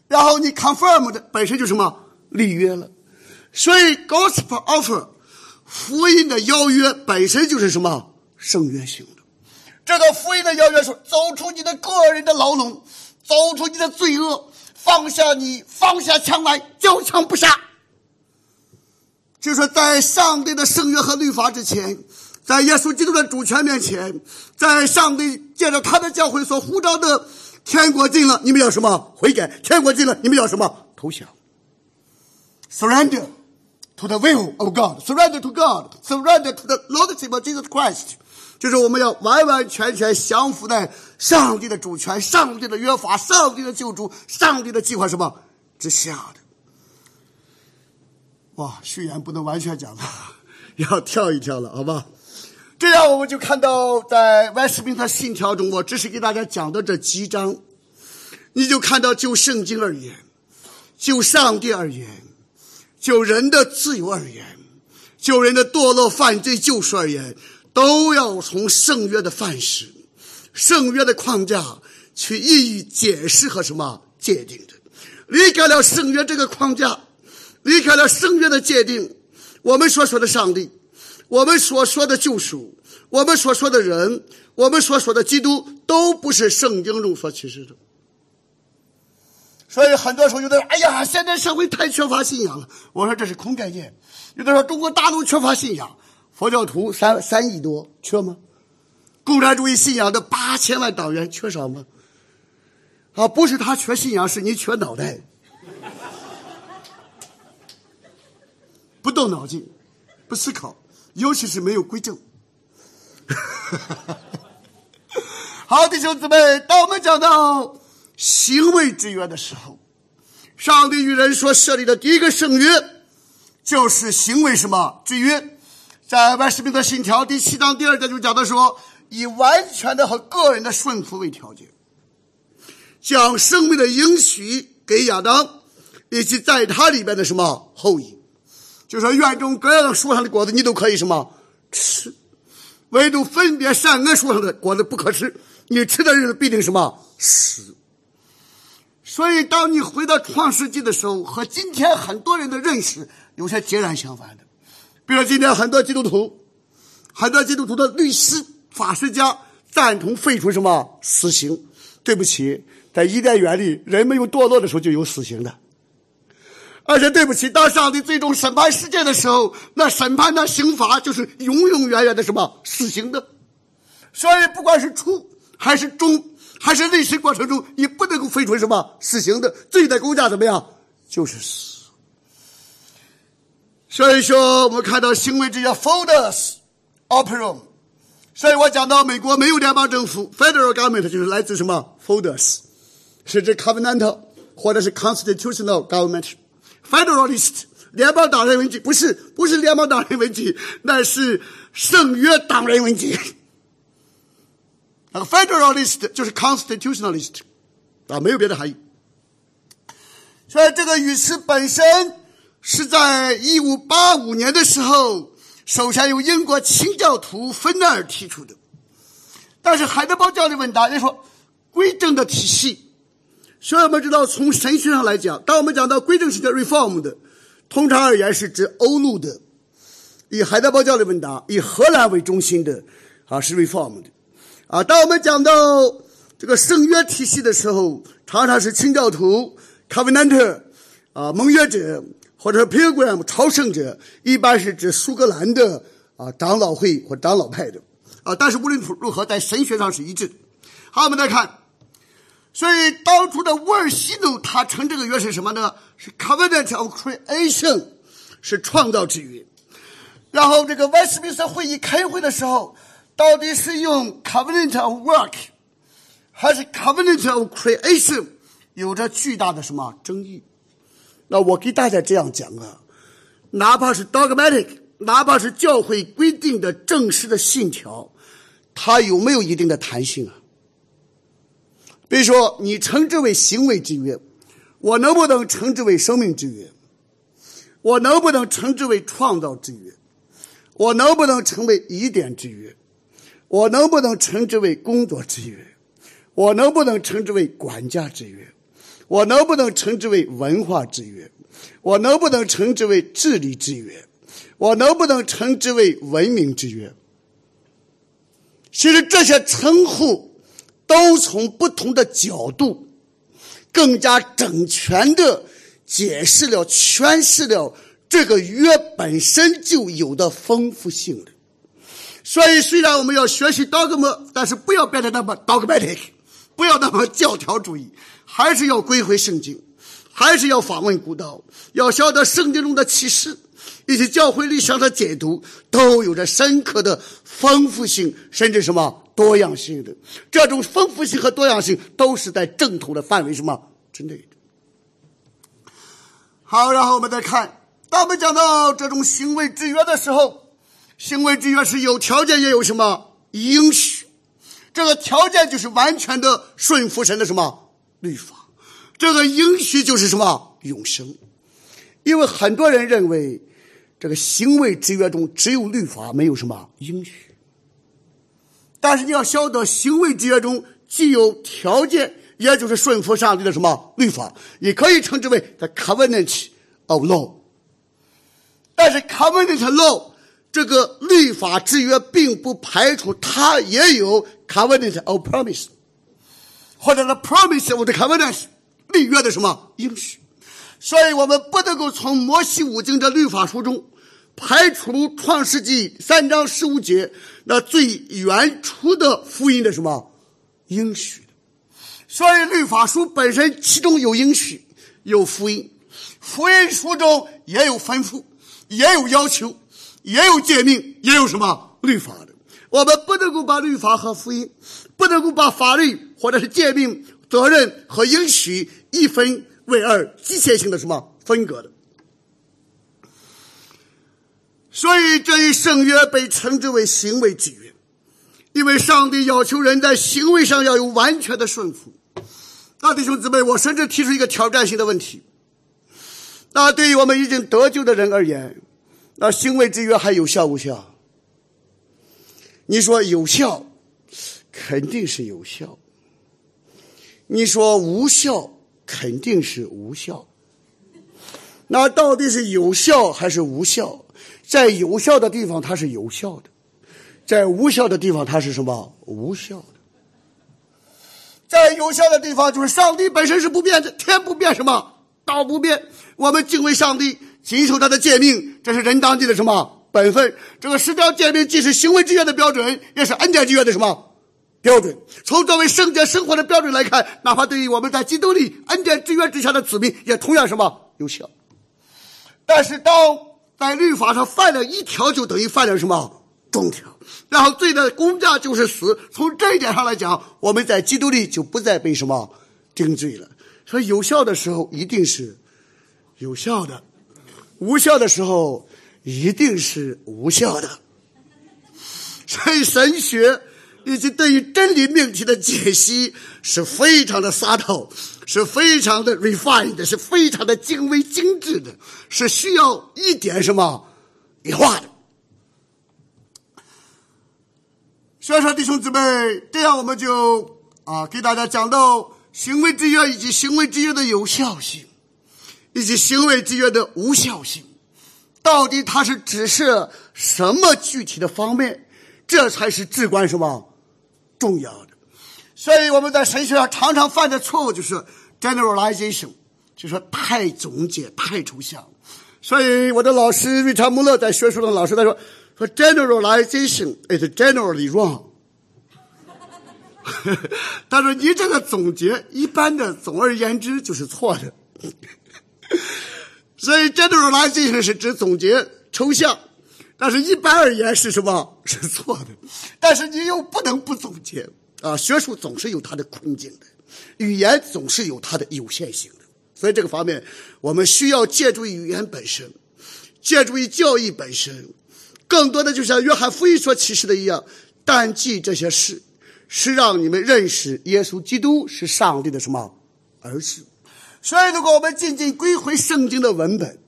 然后你 confirm 的本身就什么立约了，所以 gospel offer 福音的邀约本身就是什么圣约性的。这个福音的邀约说：走出你的个人的牢笼，走出你的罪恶，放下你，放下枪来，交枪不杀。就说在上帝的圣约和律法之前，在耶稣基督的主权面前，在上帝借着他的教会所呼召的天国近了，你们要什么悔改？天国近了，你们要什么投降？Surrender to the will of God. Surrender to God. Surrender to the Lordship of Jesus Christ. 就是我们要完完全全降服在上帝的主权、上帝的约法、上帝的救主、上帝的计划什么之下的。哇，序言不能完全讲了，要跳一跳了，好吧？这样我们就看到，在威斯敏特信条中，我只是给大家讲的这几章，你就看到就圣经而言，就上帝而言，就人的自由而言，就人的堕落犯罪救赎而言，都要从圣约的范式、圣约的框架去予以解释和什么界定的。离开了圣约这个框架。离开了圣约的界定，我们所说的上帝，我们所说的救赎，我们所说的人，我们所说的基督，都不是圣经中所启示的。所以很多时候，有的人哎呀，现在社会太缺乏信仰了。我说这是空概念。有的说中国大陆缺乏信仰，佛教徒三三亿多，缺吗？共产主义信仰的八千万党员缺少吗？啊，不是他缺信仰，是你缺脑袋。不动脑筋，不思考，尤其是没有归正。好，弟兄姊妹，当我们讲到行为之约的时候，上帝与人所设立的第一个圣约，就是行为什么之约？在万世明的信条第七章第二节就讲到说，以完全的和个人的顺服为条件，将生命的应许给亚当，以及在他里边的什么后裔。就说园中各样树上的果子你都可以什么吃，唯独分别善恶树上的果子不可吃，你吃的日子必定什么死。所以，当你回到创世纪的时候，和今天很多人的认识有些截然相反的。比如今天很多基督徒，很多基督徒的律师、法师家赞同废除什么死刑。对不起，在伊甸园里，人没有堕落的时候就有死刑的。而且对不起，当上帝最终审判世界的时候，那审判的刑罚就是永永远远的什么死刑的。所以，不管是初还是中还是历史过程中，你不能够废除什么死刑的罪的公价怎么样？就是死。所以说，我们看到行为之叫 f o l d e r s o p e r a。所以我讲到美国没有联邦政府，federal government 就是来自什么 folders，是指 Covenant 或者是 constitutional government。Federalist 联邦党人文集不是不是联邦党人文集，那是圣约党人文集。那个 Federalist 就是 Constitutionalist 啊，没有别的含义。所以这个语词本身是在一五八五年的时候，首先由英国清教徒芬纳尔提出的。但是海德堡教的问答人说，规正的体系。所以我们知道，从神学上来讲，当我们讲到规正性的 reform 的，通常而言是指欧陆的，以海德堡教的问答，以荷兰为中心的，啊是 reform 的，啊，当我们讲到这个圣约体系的时候，常常是清教徒 covenant 啊盟约者，或者是 pilgrim 朝圣者，一般是指苏格兰的啊长老会或长老派的，啊，但是无论如何，在神学上是一致的。好，我们再看。所以当初的沃尔西努他称这个约是什么呢？是 covenant of creation，是创造之约。然后这个威斯敏斯特会议开会的时候，到底是用 covenant of work 还是 covenant of creation，有着巨大的什么争议？那我给大家这样讲啊，哪怕是 dogmatic，哪怕是教会规定的正式的信条，它有没有一定的弹性啊？比如说，你称之为行为之约，我能不能称之为生命之约？我能不能称之为创造之约？我能不能成为疑点之约？我能不能称之为工作之约？我能不能称之为管家之约？我能不能称之为文化之约？我能不能称之为治理之约？我能不能称之为文明之约？其实这些称呼都从不同的角度，更加整全的解释了、诠释了这个约本身就有的丰富性的。所以，虽然我们要学习 dogma，但是不要变得那么 dogmatic，不要那么教条主义，还是要归回圣经，还是要访问古道，要晓得圣经中的启示。以及教会历史的解读都有着深刻的丰富性，甚至什么多样性的。这种丰富性和多样性都是在正统的范围什么之内的。好，然后我们再看，当我们讲到这种行为制约的时候，行为制约是有条件也有什么应许。这个条件就是完全的顺服神的什么律法，这个应许就是什么永生。因为很多人认为。这个行为制约中只有律法，没有什么应许。但是你要晓得，行为制约中既有条件，也就是顺服上帝的什么律法，也可以称之为 the covenant of law。但是 covenant law 这个律法制约，并不排除它也有 covenant of promise，或者是 promise of the covenant 立约的什么应许。所以我们不能够从摩西五经的律法书中排除创世纪三章十五节那最原初的福音的什么？应许的。所以律法书本身其中有应许，有福音，福音书中也有吩咐，也有要求，也有诫命，也有什么？律法的。我们不能够把律法和福音，不能够把法律或者是诫命、责任和应许一分。为二机械性的什么？分隔的，所以这一圣约被称之为行为之约，因为上帝要求人在行为上要有完全的顺服。那弟兄姊妹，我甚至提出一个挑战性的问题：那对于我们已经得救的人而言，那行为之约还有效无效？你说有效，肯定是有效；你说无效。肯定是无效。那到底是有效还是无效？在有效的地方它是有效的，在无效的地方它是什么？无效的。在有效的地方，就是上帝本身是不变的，天不变，什么道不变。我们敬畏上帝，谨守他的诫命，这是人当地的什么本分？这个十条诫命既是行为之约的标准，也是恩典之约的什么？标准，从作为圣洁生活的标准来看，哪怕对于我们在基督里恩典之约之下的子民，也同样什么有效。但是，当在律法上犯了一条，就等于犯了什么重条，然后罪的公价就是死。从这一点上来讲，我们在基督里就不再被什么定罪了。所以，有效的时候一定是有效的，无效的时候一定是无效的。所以，神学。以及对于真理命题的解析是非常的洒脱，是非常的 refined，是非常的精微精致的，是需要一点什么一化的。所以说，弟兄姊妹，这样我们就啊，给大家讲到行为制约以及行为制约的有效性，以及行为制约的无效性，到底它是指示什么具体的方面？这才是至关什么？重要的，所以我们在神学上常常犯的错误就是 generalization，就说太总结、太抽象。所以我的老师瑞查穆勒在学术的老师他说说 generalization is generally wrong。他说你这个总结一般的，总而言之就是错的。所以 generalization 是指总结抽象。但是，一般而言是什么？是错的。但是你又不能不总结啊！学术总是有它的困境的，语言总是有它的有限性的。所以，这个方面我们需要借助于语言本身，借助于教义本身，更多的就像约翰福音所启示的一样，但记这些事，是让你们认识耶稣基督是上帝的什么儿子。所以，如果我们仅仅归回圣经的文本。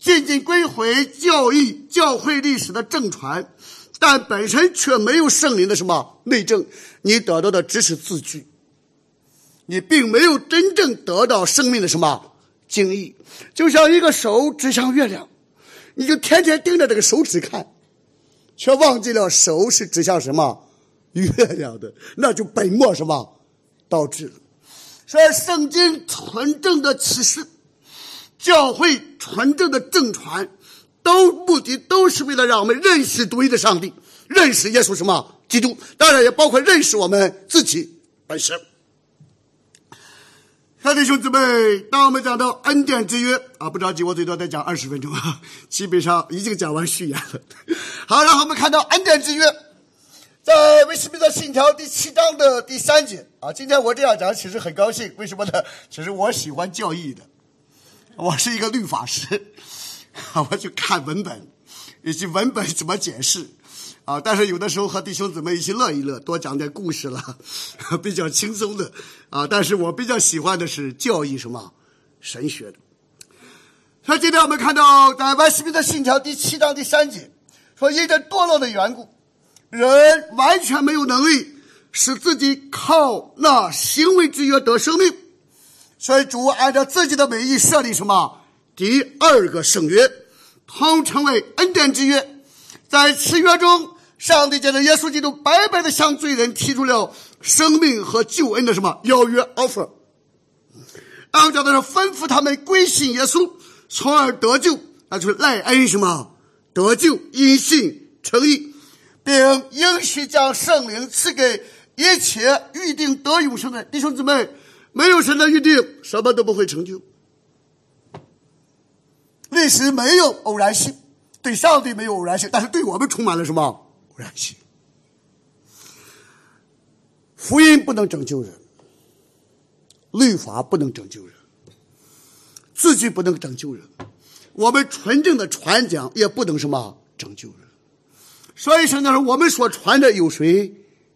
仅仅归回教义、教会历史的正传，但本身却没有圣灵的什么内证，你得到的只是字句，你并没有真正得到生命的什么经意。就像一个手指向月亮，你就天天盯着这个手指看，却忘记了手是指向什么月亮的，那就本末什么倒置了。所以，圣经纯正的启示，教会纯正的正传，都目的都是为了让我们认识独一的上帝，认识耶稣什么基督，当然也包括认识我们自己本身。好弟兄姊妹，当我们讲到恩典之约啊，不着急，我最多再讲二十分钟啊，基本上已经讲完序言了。好，然后我们看到恩典之约，在威斯敏特信条第七章的第三节啊。今天我这样讲，其实很高兴，为什么呢？其实我喜欢教义的，我是一个律法师，我去看文本，以及文本怎么解释。啊，但是有的时候和弟兄姊妹一起乐一乐，多讲点故事了，比较轻松的啊。但是我比较喜欢的是教义什么神学的。所以今天我们看到在万斯密的信条第七章第三节，说因着堕落的缘故，人完全没有能力使自己靠那行为之约得生命，所以主按照自己的美意设立什么第二个圣约，统称为恩典之约。在此约中，上帝借着耶稣基督白白的向罪人提出了生命和救恩的什么邀约 offer，按照的是吩咐他们归信耶稣，从而得救，那就是赖恩什么得救，因信称义，并应许将圣灵赐给一切预定得永生的弟兄姊妹。没有神的预定，什么都不会成就。历史没有偶然性。对上帝没有偶然性，但是对我们充满了什么偶然性？福音不能拯救人，律法不能拯救人，字句不能拯救人，我们纯正的传讲也不能什么拯救人。所以说呢，我们所传的有谁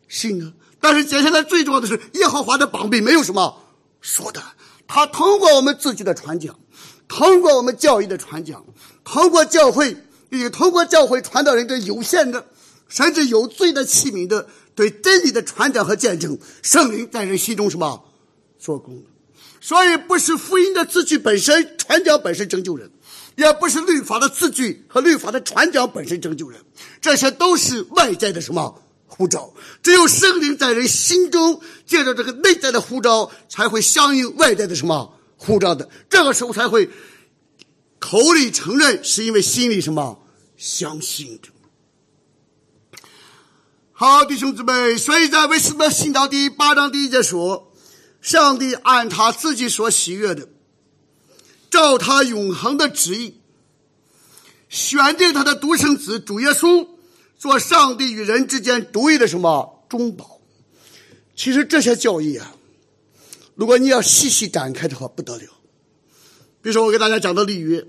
信呢？但是接下来最重要的是，耶和华的膀臂没有什么说的，他通过我们自己的传讲，通过我们教义的传讲，通过教会。以通过教会传道人的有限的，甚至有罪的器皿的对真理的传讲和见证，圣灵在人心中什么做工所以不是福音的字句本身传讲本身拯救人，也不是律法的字句和律法的传讲本身拯救人，这些都是外在的什么呼召。只有圣灵在人心中借着这个内在的呼召，才会相应外在的什么呼召的。这个时候才会口里承认，是因为心里什么。相信着，好弟兄姊妹，所以在为什么信道第八章第一节说，上帝按他自己所喜悦的，照他永恒的旨意，选定他的独生子主耶稣，做上帝与人之间独一的什么中保。其实这些教义啊，如果你要细细展开的话，不得了。比如说，我给大家讲的立约。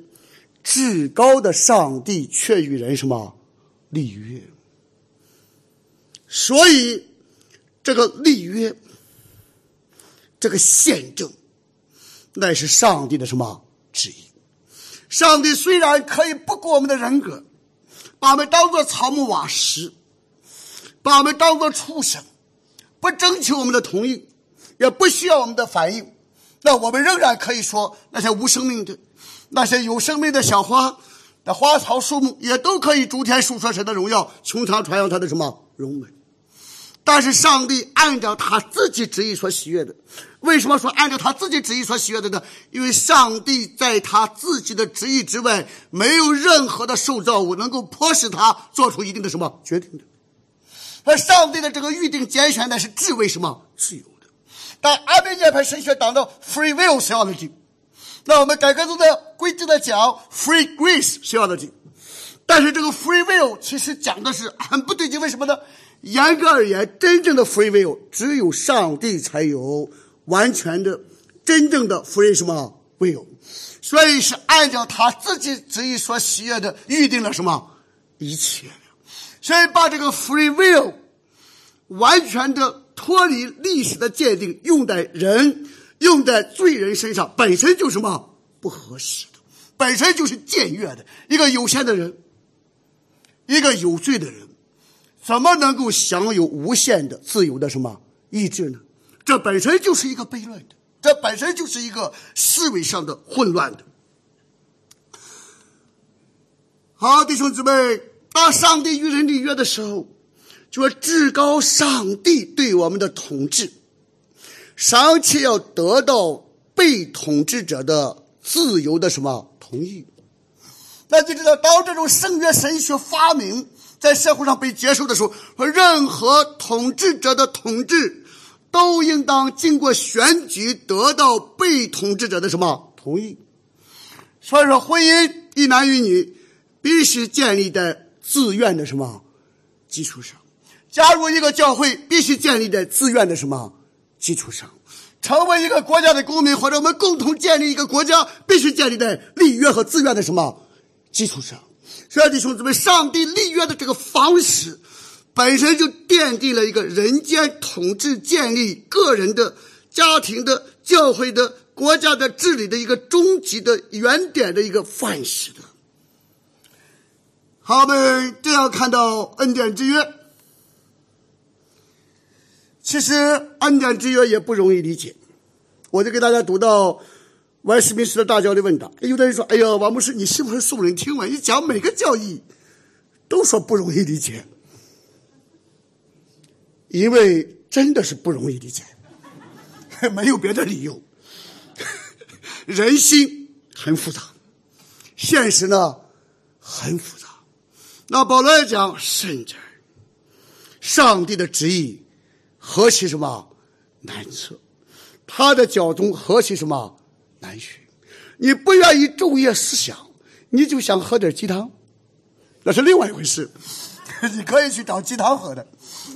至高的上帝却与人什么立约？所以这个立约，这个宪政，乃是上帝的什么旨意？上帝虽然可以不顾我们的人格，把我们当做草木瓦石，把我们当做畜生，不征求我们的同意，也不需要我们的反应，那我们仍然可以说那些无生命的。那些有生命的小花、那花草树木，也都可以逐天述说神的荣耀，穹苍传扬他的什么荣美。但是上帝按照他自己旨意所喜悦的，为什么说按照他自己旨意所喜悦的呢？因为上帝在他自己的旨意之外，没有任何的受造物能够迫使他做出一定的什么决定的。而上帝的这个预定拣选呢，是至为什么自由。但阿贝涅派神学讲到 free will theology。那我们改革中的规定的讲 free grace 需要的紧，但是这个 free will 其实讲的是很不对劲，为什么呢？严格而言，真正的 free will 只有上帝才有完全的、真正的 free 什么 will，所以是按照他自己旨意所喜悦的预定了什么一切，所以把这个 free will 完全的脱离历史的鉴定用在人。用在罪人身上本身就是什么不合适的，本身就是僭越的。一个有限的人，一个有罪的人，怎么能够享有无限的自由的什么意志呢？这本身就是一个悖论的，这本身就是一个思维上的混乱的。好，弟兄姊妹，当上帝与人立约的时候，说至高上帝对我们的统治，尚且要得到被统治者的自由的什么同意。那就知道，当这种圣约神学发明在社会上被接受的时候，任何统治者的统治都应当经过选举，得到被统治者的什么同意。所以说，婚姻一男一女必须建立在自愿的什么基础上；加入一个教会必须建立在自愿的什么基础上；成为一个国家的公民或者我们共同建立一个国家，必须建立在立约和自愿的什么。基础上，所以弟兄姊妹，上帝立约的这个方式，本身就奠定了一个人间统治、建立个人的、家庭的、教会的、国家的治理的一个终极的原点的一个范式的。好，我们这样看到恩典之约，其实恩典之约也不容易理解，我就给大家读到。外斯密斯的大教的问答，有的人说：“哎呀，王牧师，你是不是耸人听闻？你讲每个教义，都说不容易理解，因为真的是不容易理解，没有别的理由。人心很复杂，现实呢很复杂。那保罗来讲，甚至上帝的旨意何其什么难测，他的脚中何其什么。”难学，你不愿意昼夜思想，你就想喝点鸡汤，那是另外一回事。你可以去找鸡汤喝的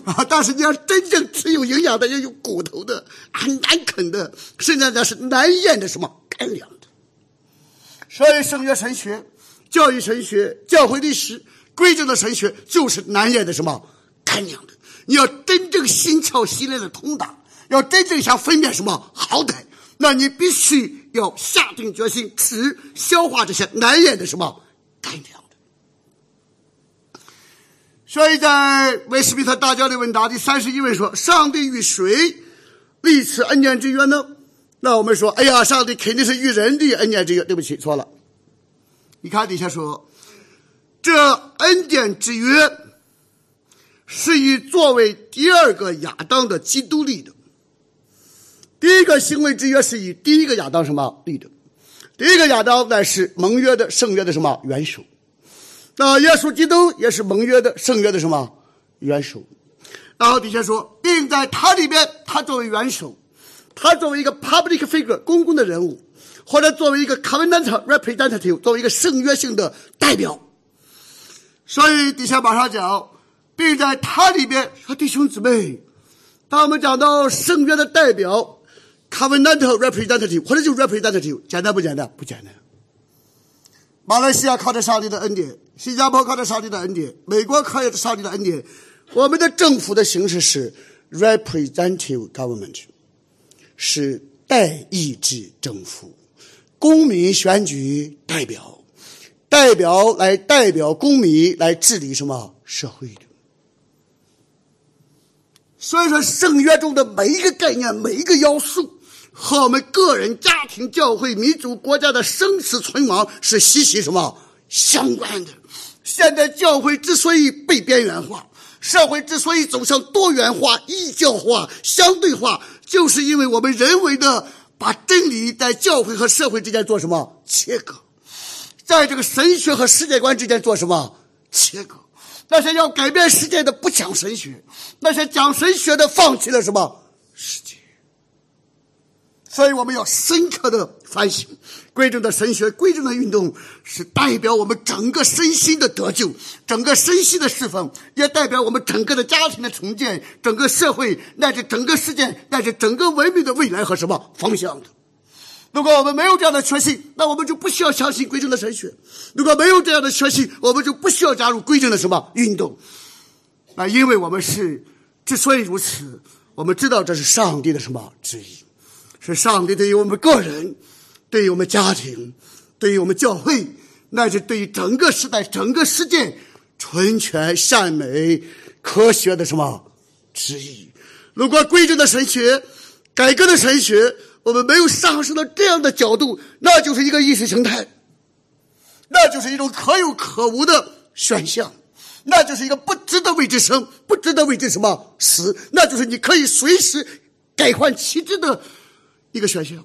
啊，但是你要真正吃有营养的、要有骨头的、很难啃的，甚至那是难咽的什么干粮的。所以，圣约神学、教育神学、教会历史、规正的神学，就是难咽的什么干粮的。你要真正心窍细练的通达，要真正想分辨什么好歹。那你必须要下定决心吃消化这些难咽的什么干粮的。所以在威斯比特大教的问答第三十一问说：“上帝与谁立此恩典之约呢？”那我们说：“哎呀，上帝肯定是与人的恩典之约。”对不起，错了。你看底下说：“这恩典之约是以作为第二个亚当的基督立的。”第一个行为之约是以第一个亚当什么立的？第一个亚当乃是盟约的圣约的什么元首？那耶稣基督也是盟约的圣约的什么元首？然后底下说，并在他里边，他作为元首，他作为一个 public figure 公共的人物，或者作为一个 covenant representative 作为一个圣约性的代表。所以底下马上讲，并在他里边，弟兄姊妹，当我们讲到圣约的代表。（covenant representative 或者就 representative，简单不简单？不简单。马来西亚靠着上帝的恩典，新加坡靠着上帝的恩典，美国靠着上帝的恩典。我们的政府的形式是 representative government，是代议制政府，公民选举代表，代表来代表公民来治理什么社会的。所以说，圣约中的每一个概念，每一个要素。和我们个人、家庭、教会、民族、国家的生死存亡是息息什么相关的？现在教会之所以被边缘化，社会之所以走向多元化、异教化、相对化，就是因为我们人为的把真理在教会和社会之间做什么切割，在这个神学和世界观之间做什么切割？那些要改变世界的不讲神学，那些讲神学的放弃了什么世界？所以我们要深刻的反省，贵正的神学、贵正的运动是代表我们整个身心的得救，整个身心的释放，也代表我们整个的家庭的重建，整个社会乃至整个世界乃至整个文明的未来和什么方向的。如果我们没有这样的确信，那我们就不需要相信贵正的神学；如果没有这样的确信，我们就不需要加入贵正的什么运动。那因为我们是之所以如此，我们知道这是上帝的什么旨意。是上帝对于我们个人，对于我们家庭，对于我们教会，乃至对于整个时代、整个世界，纯全善美、科学的什么旨意？如果规正的神学、改革的神学，我们没有上升到这样的角度，那就是一个意识形态。那就是一种可有可无的选项，那就是一个不值得为之生，不值得为之什么死，那就是你可以随时改换旗帜的一个选项。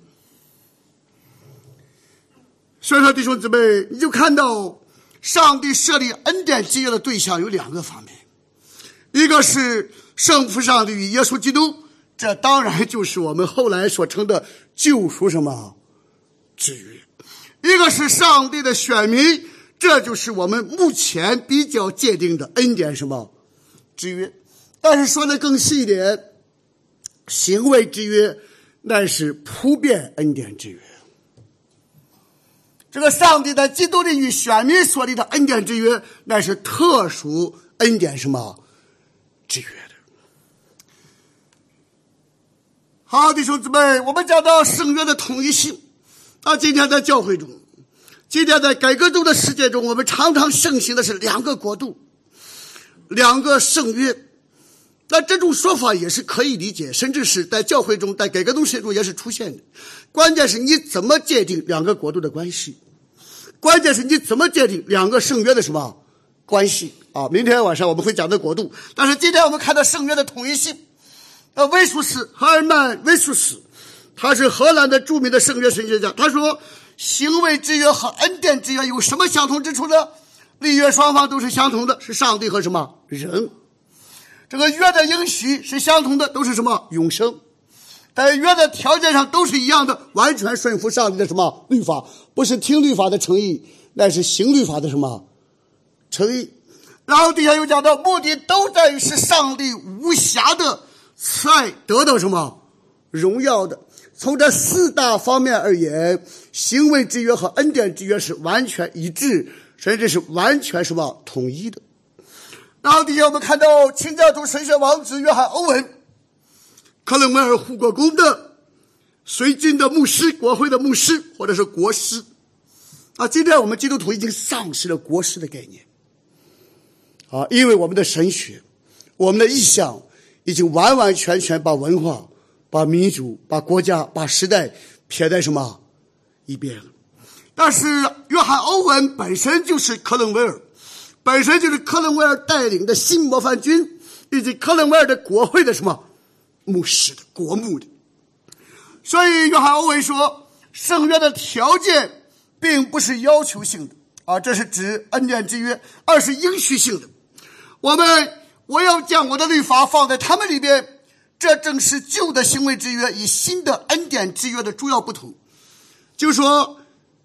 所以说，弟兄姊妹，你就看到上帝设立恩典基业的对象有两个方面，一个是圣父上帝与耶稣基督，这当然就是我们后来所称的救赎什么？之约；一个是上帝的选民，这就是我们目前比较界定的恩典什么？之约。但是说的更细一点，行为之约那是普遍恩典之约。这个上帝在基督里与选民所立的恩典之约，那是特殊恩典什么？之约的。好，弟兄姊妹，我们讲到圣约的统一性。啊，今天在教会中，今天在改革中的世界中，我们常常盛行的是两个国度，两个圣约。那这种说法也是可以理解，甚至是在教会中，在改革中世界中也是出现的。关键是你怎么界定两个国度的关系？关键是你怎么界定两个圣约的什么关系啊？明天晚上我们会讲到国度，但是今天我们看到圣约的统一性。呃，威苏斯赫尔曼威苏斯，他是荷兰的著名的圣约神学家。他说，行为之约和恩典之约有什么相同之处呢？立约双方都是相同的，是上帝和什么人？这个约的应许是相同的，都是什么永生？在约的条件上都是一样的，完全顺服上帝的什么律法？不是听律法的诚意，那是行律法的什么诚意？然后底下又讲到，目的都在于使上帝无瑕的慈爱得到什么荣耀的。从这四大方面而言，行为之约和恩典之约是完全一致，甚至是完全什么统一的。然后底下我们看到清教徒神学王子约翰·欧文。克伦威尔护国公的随军的牧师，国会的牧师，或者是国师啊。今天我们基督徒已经丧失了国师的概念啊，因为我们的神学、我们的意向已经完完全全把文化、把民族、把国家、把时代撇在什么一边了。但是约翰·欧文本身就是克伦威尔，本身就是克伦威尔带领的新模范军，以及克伦威尔的国会的什么？牧师的国牧的，所以约翰·欧文说，圣约的条件并不是要求性的啊，这是指恩典之约，而是应许性的。我们我要将我的律法放在他们里边，这正是旧的行为之约与新的恩典之约的主要不同。就说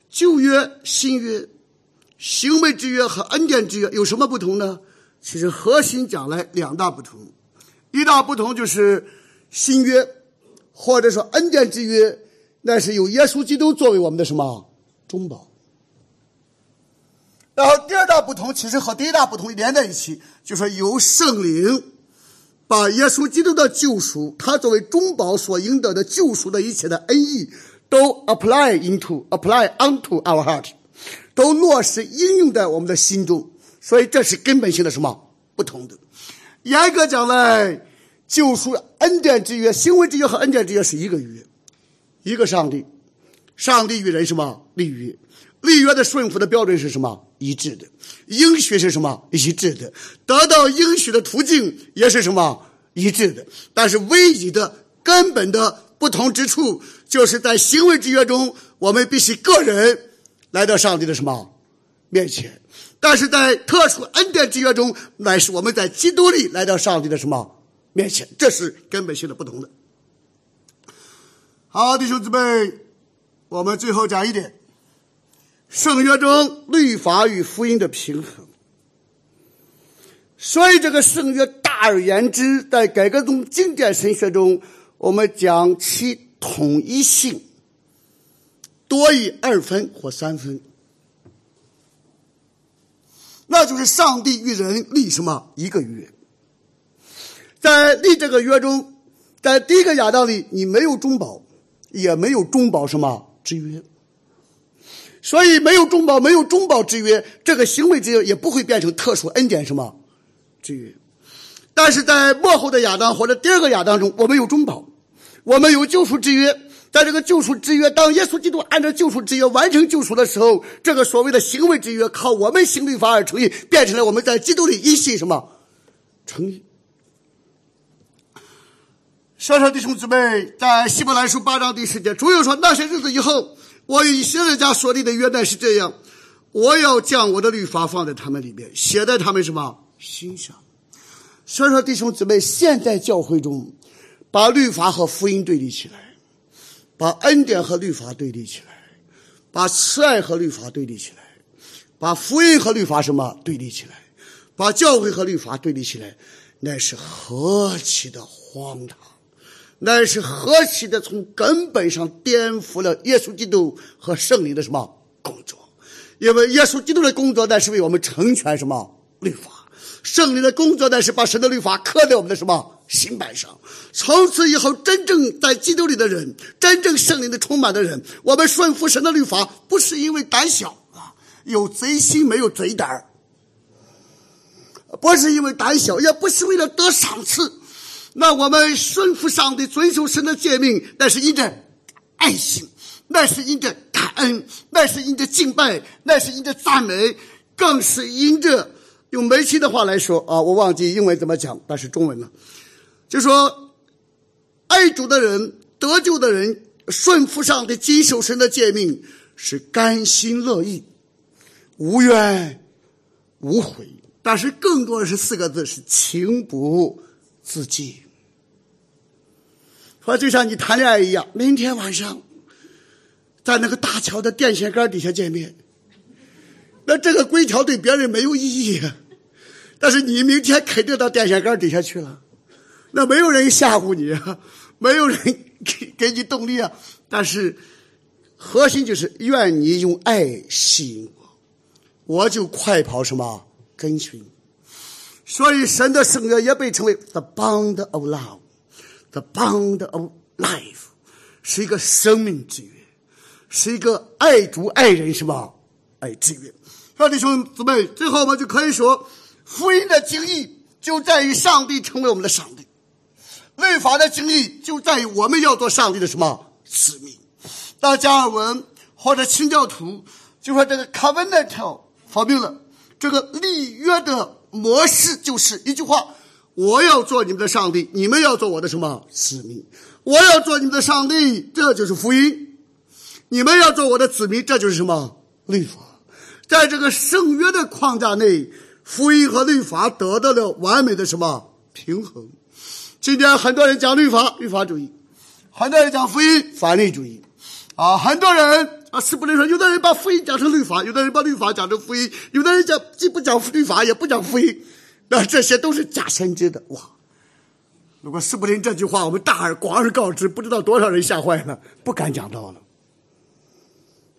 旧约、新约、行为之约和恩典之约有什么不同呢？其实核心讲来两大不同，一大不同就是。新约，或者说恩典之约，那是有耶稣基督作为我们的什么中保。然后第二大不同，其实和第一大不同连在一起，就说由圣灵把耶稣基督的救赎，他作为中保所赢得的救赎的一切的恩义，都 apply into apply onto our heart，都落实应用在我们的心中。所以这是根本性的什么不同的？严格讲来。救赎恩典之约、行为之约和恩典之约是一个约，一个上帝，上帝与人什么立约？立约的顺服的标准是什么？一致的，应许是什么？一致的，得到应许的途径也是什么？一致的。但是唯一的根本的不同之处，就是在行为之约中，我们必须个人来到上帝的什么面前；但是在特殊恩典之约中，乃是我们在基督里来到上帝的什么？面前，这是根本性的不同的。好，弟兄姊妹，我们最后讲一点：圣约中律法与福音的平衡。所以，这个圣约大而言之，在改革中经典神学中，我们讲其统一性多于二分或三分，那就是上帝与人立什么一个约。在立这个约中，在第一个亚当里，你没有中保，也没有中保什么之约，所以没有中保，没有中保之约，这个行为之约也不会变成特殊恩典什么之约。但是在末后的亚当或者第二个亚当中，我们有中保，我们有救赎之约，在这个救赎之约，当耶稣基督按照救赎之约完成救赎的时候，这个所谓的行为之约，靠我们行律法而成立，变成了我们在基督里一信什么成立。小小弟兄姊妹，在希伯来书八章第十节，主又说：那些日子以后，我与以色列家所立的约旦是这样，我要将我的律法放在他们里面，写在他们什么心上。所以说弟兄姊妹，现在教会中，把律法和福音对立起来。把恩典和律法对立起来，把慈爱和律法对立起来，把福音和律法什么对立起来，把教会和律法对立起来，那是何其的荒唐！那是何其的从根本上颠覆了耶稣基督和圣灵的什么工作？因为耶稣基督的工作，那是为我们成全什么律法。圣灵的工作呢，是把神的律法刻在我们的什么心板上。从此以后，真正在基督里的人，真正圣灵的充满的人，我们顺服神的律法，不是因为胆小啊，有贼心没有贼胆；不是因为胆小，也不是为了得赏赐。那我们顺服上帝，遵守神的诫命，那是因着爱心，那是因着感恩，那是因着敬拜，那是因着赞美，更是因着。用梅西的话来说啊，我忘记英文怎么讲，但是中文了，就说爱主的人、得救的人，顺服上的谨守神的诫命，是甘心乐意、无怨无悔。但是更多的是四个字，是情不自禁。说就像你谈恋爱一样，明天晚上在那个大桥的电线杆底下见面。那这个规条对别人没有意义，但是你明天肯定到电线杆底下去了，那没有人吓唬你，没有人给给你动力啊。但是核心就是愿你用爱吸引我，我就快跑什么跟随你。所以神的圣约也被称为 the bond of Love The bond of life，是一个生命之约，是一个爱主爱人是吧爱之约。弟兄姊妹，最后我们就可以说，福音的经义就在于上帝成为我们的上帝；律法的经义就在于我们要做上帝的什么子民。到加尔文或者清教徒就说，这个 covenant 发明了这个立约的模式，就是一句话：我要做你们的上帝，你们要做我的什么子民？我要做你们的上帝，这就是福音；你们要做我的子民，这就是什么律法？在这个圣约的框架内，福音和律法得到了完美的什么平衡？今天很多人讲律法，律法主义；很多人讲福音，法律主义。啊，很多人啊，是不能说，有的人把福音讲成律法，有的人把律法讲成福音，有的人讲既不讲律法，也不讲福音。那这些都是假先知的哇！如果斯普林这句话，我们大而广而告之，不知道多少人吓坏了，不敢讲道了。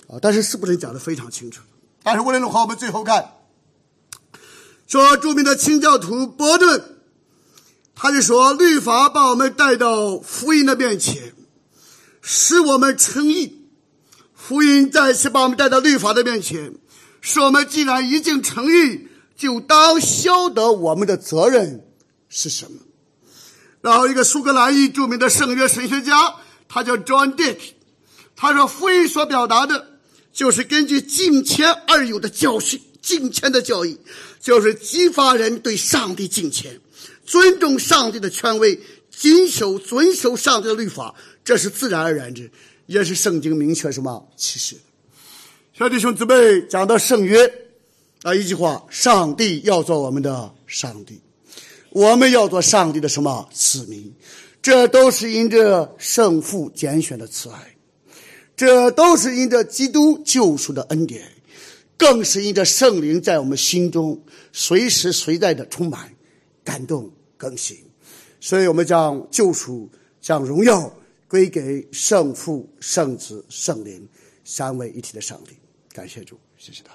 啊，但是斯普林讲的非常清楚。但是无论如何，我们最后看，说著名的清教徒伯顿，他就说：律法把我们带到福音的面前，使我们称义；福音再次把我们带到律法的面前，使我们既然已经称义，就当晓得我们的责任是什么。然后，一个苏格兰裔著名的圣约神学家，他叫 John Dick，他说：福音所表达的。就是根据敬虔而有的教训，敬虔的教义，就是激发人对上帝敬虔，尊重上帝的权威，谨守遵守上帝的律法，这是自然而然之，也是圣经明确什么启示。小弟兄姊妹讲到圣约啊，一句话：上帝要做我们的上帝，我们要做上帝的什么子民？这都是因着圣父拣选的慈爱。这都是因着基督救赎的恩典，更是因着圣灵在我们心中随时随在的充满、感动、更新。所以，我们将救赎、将荣耀归给圣父、圣子、圣灵三位一体的上帝。感谢主，谢谢他。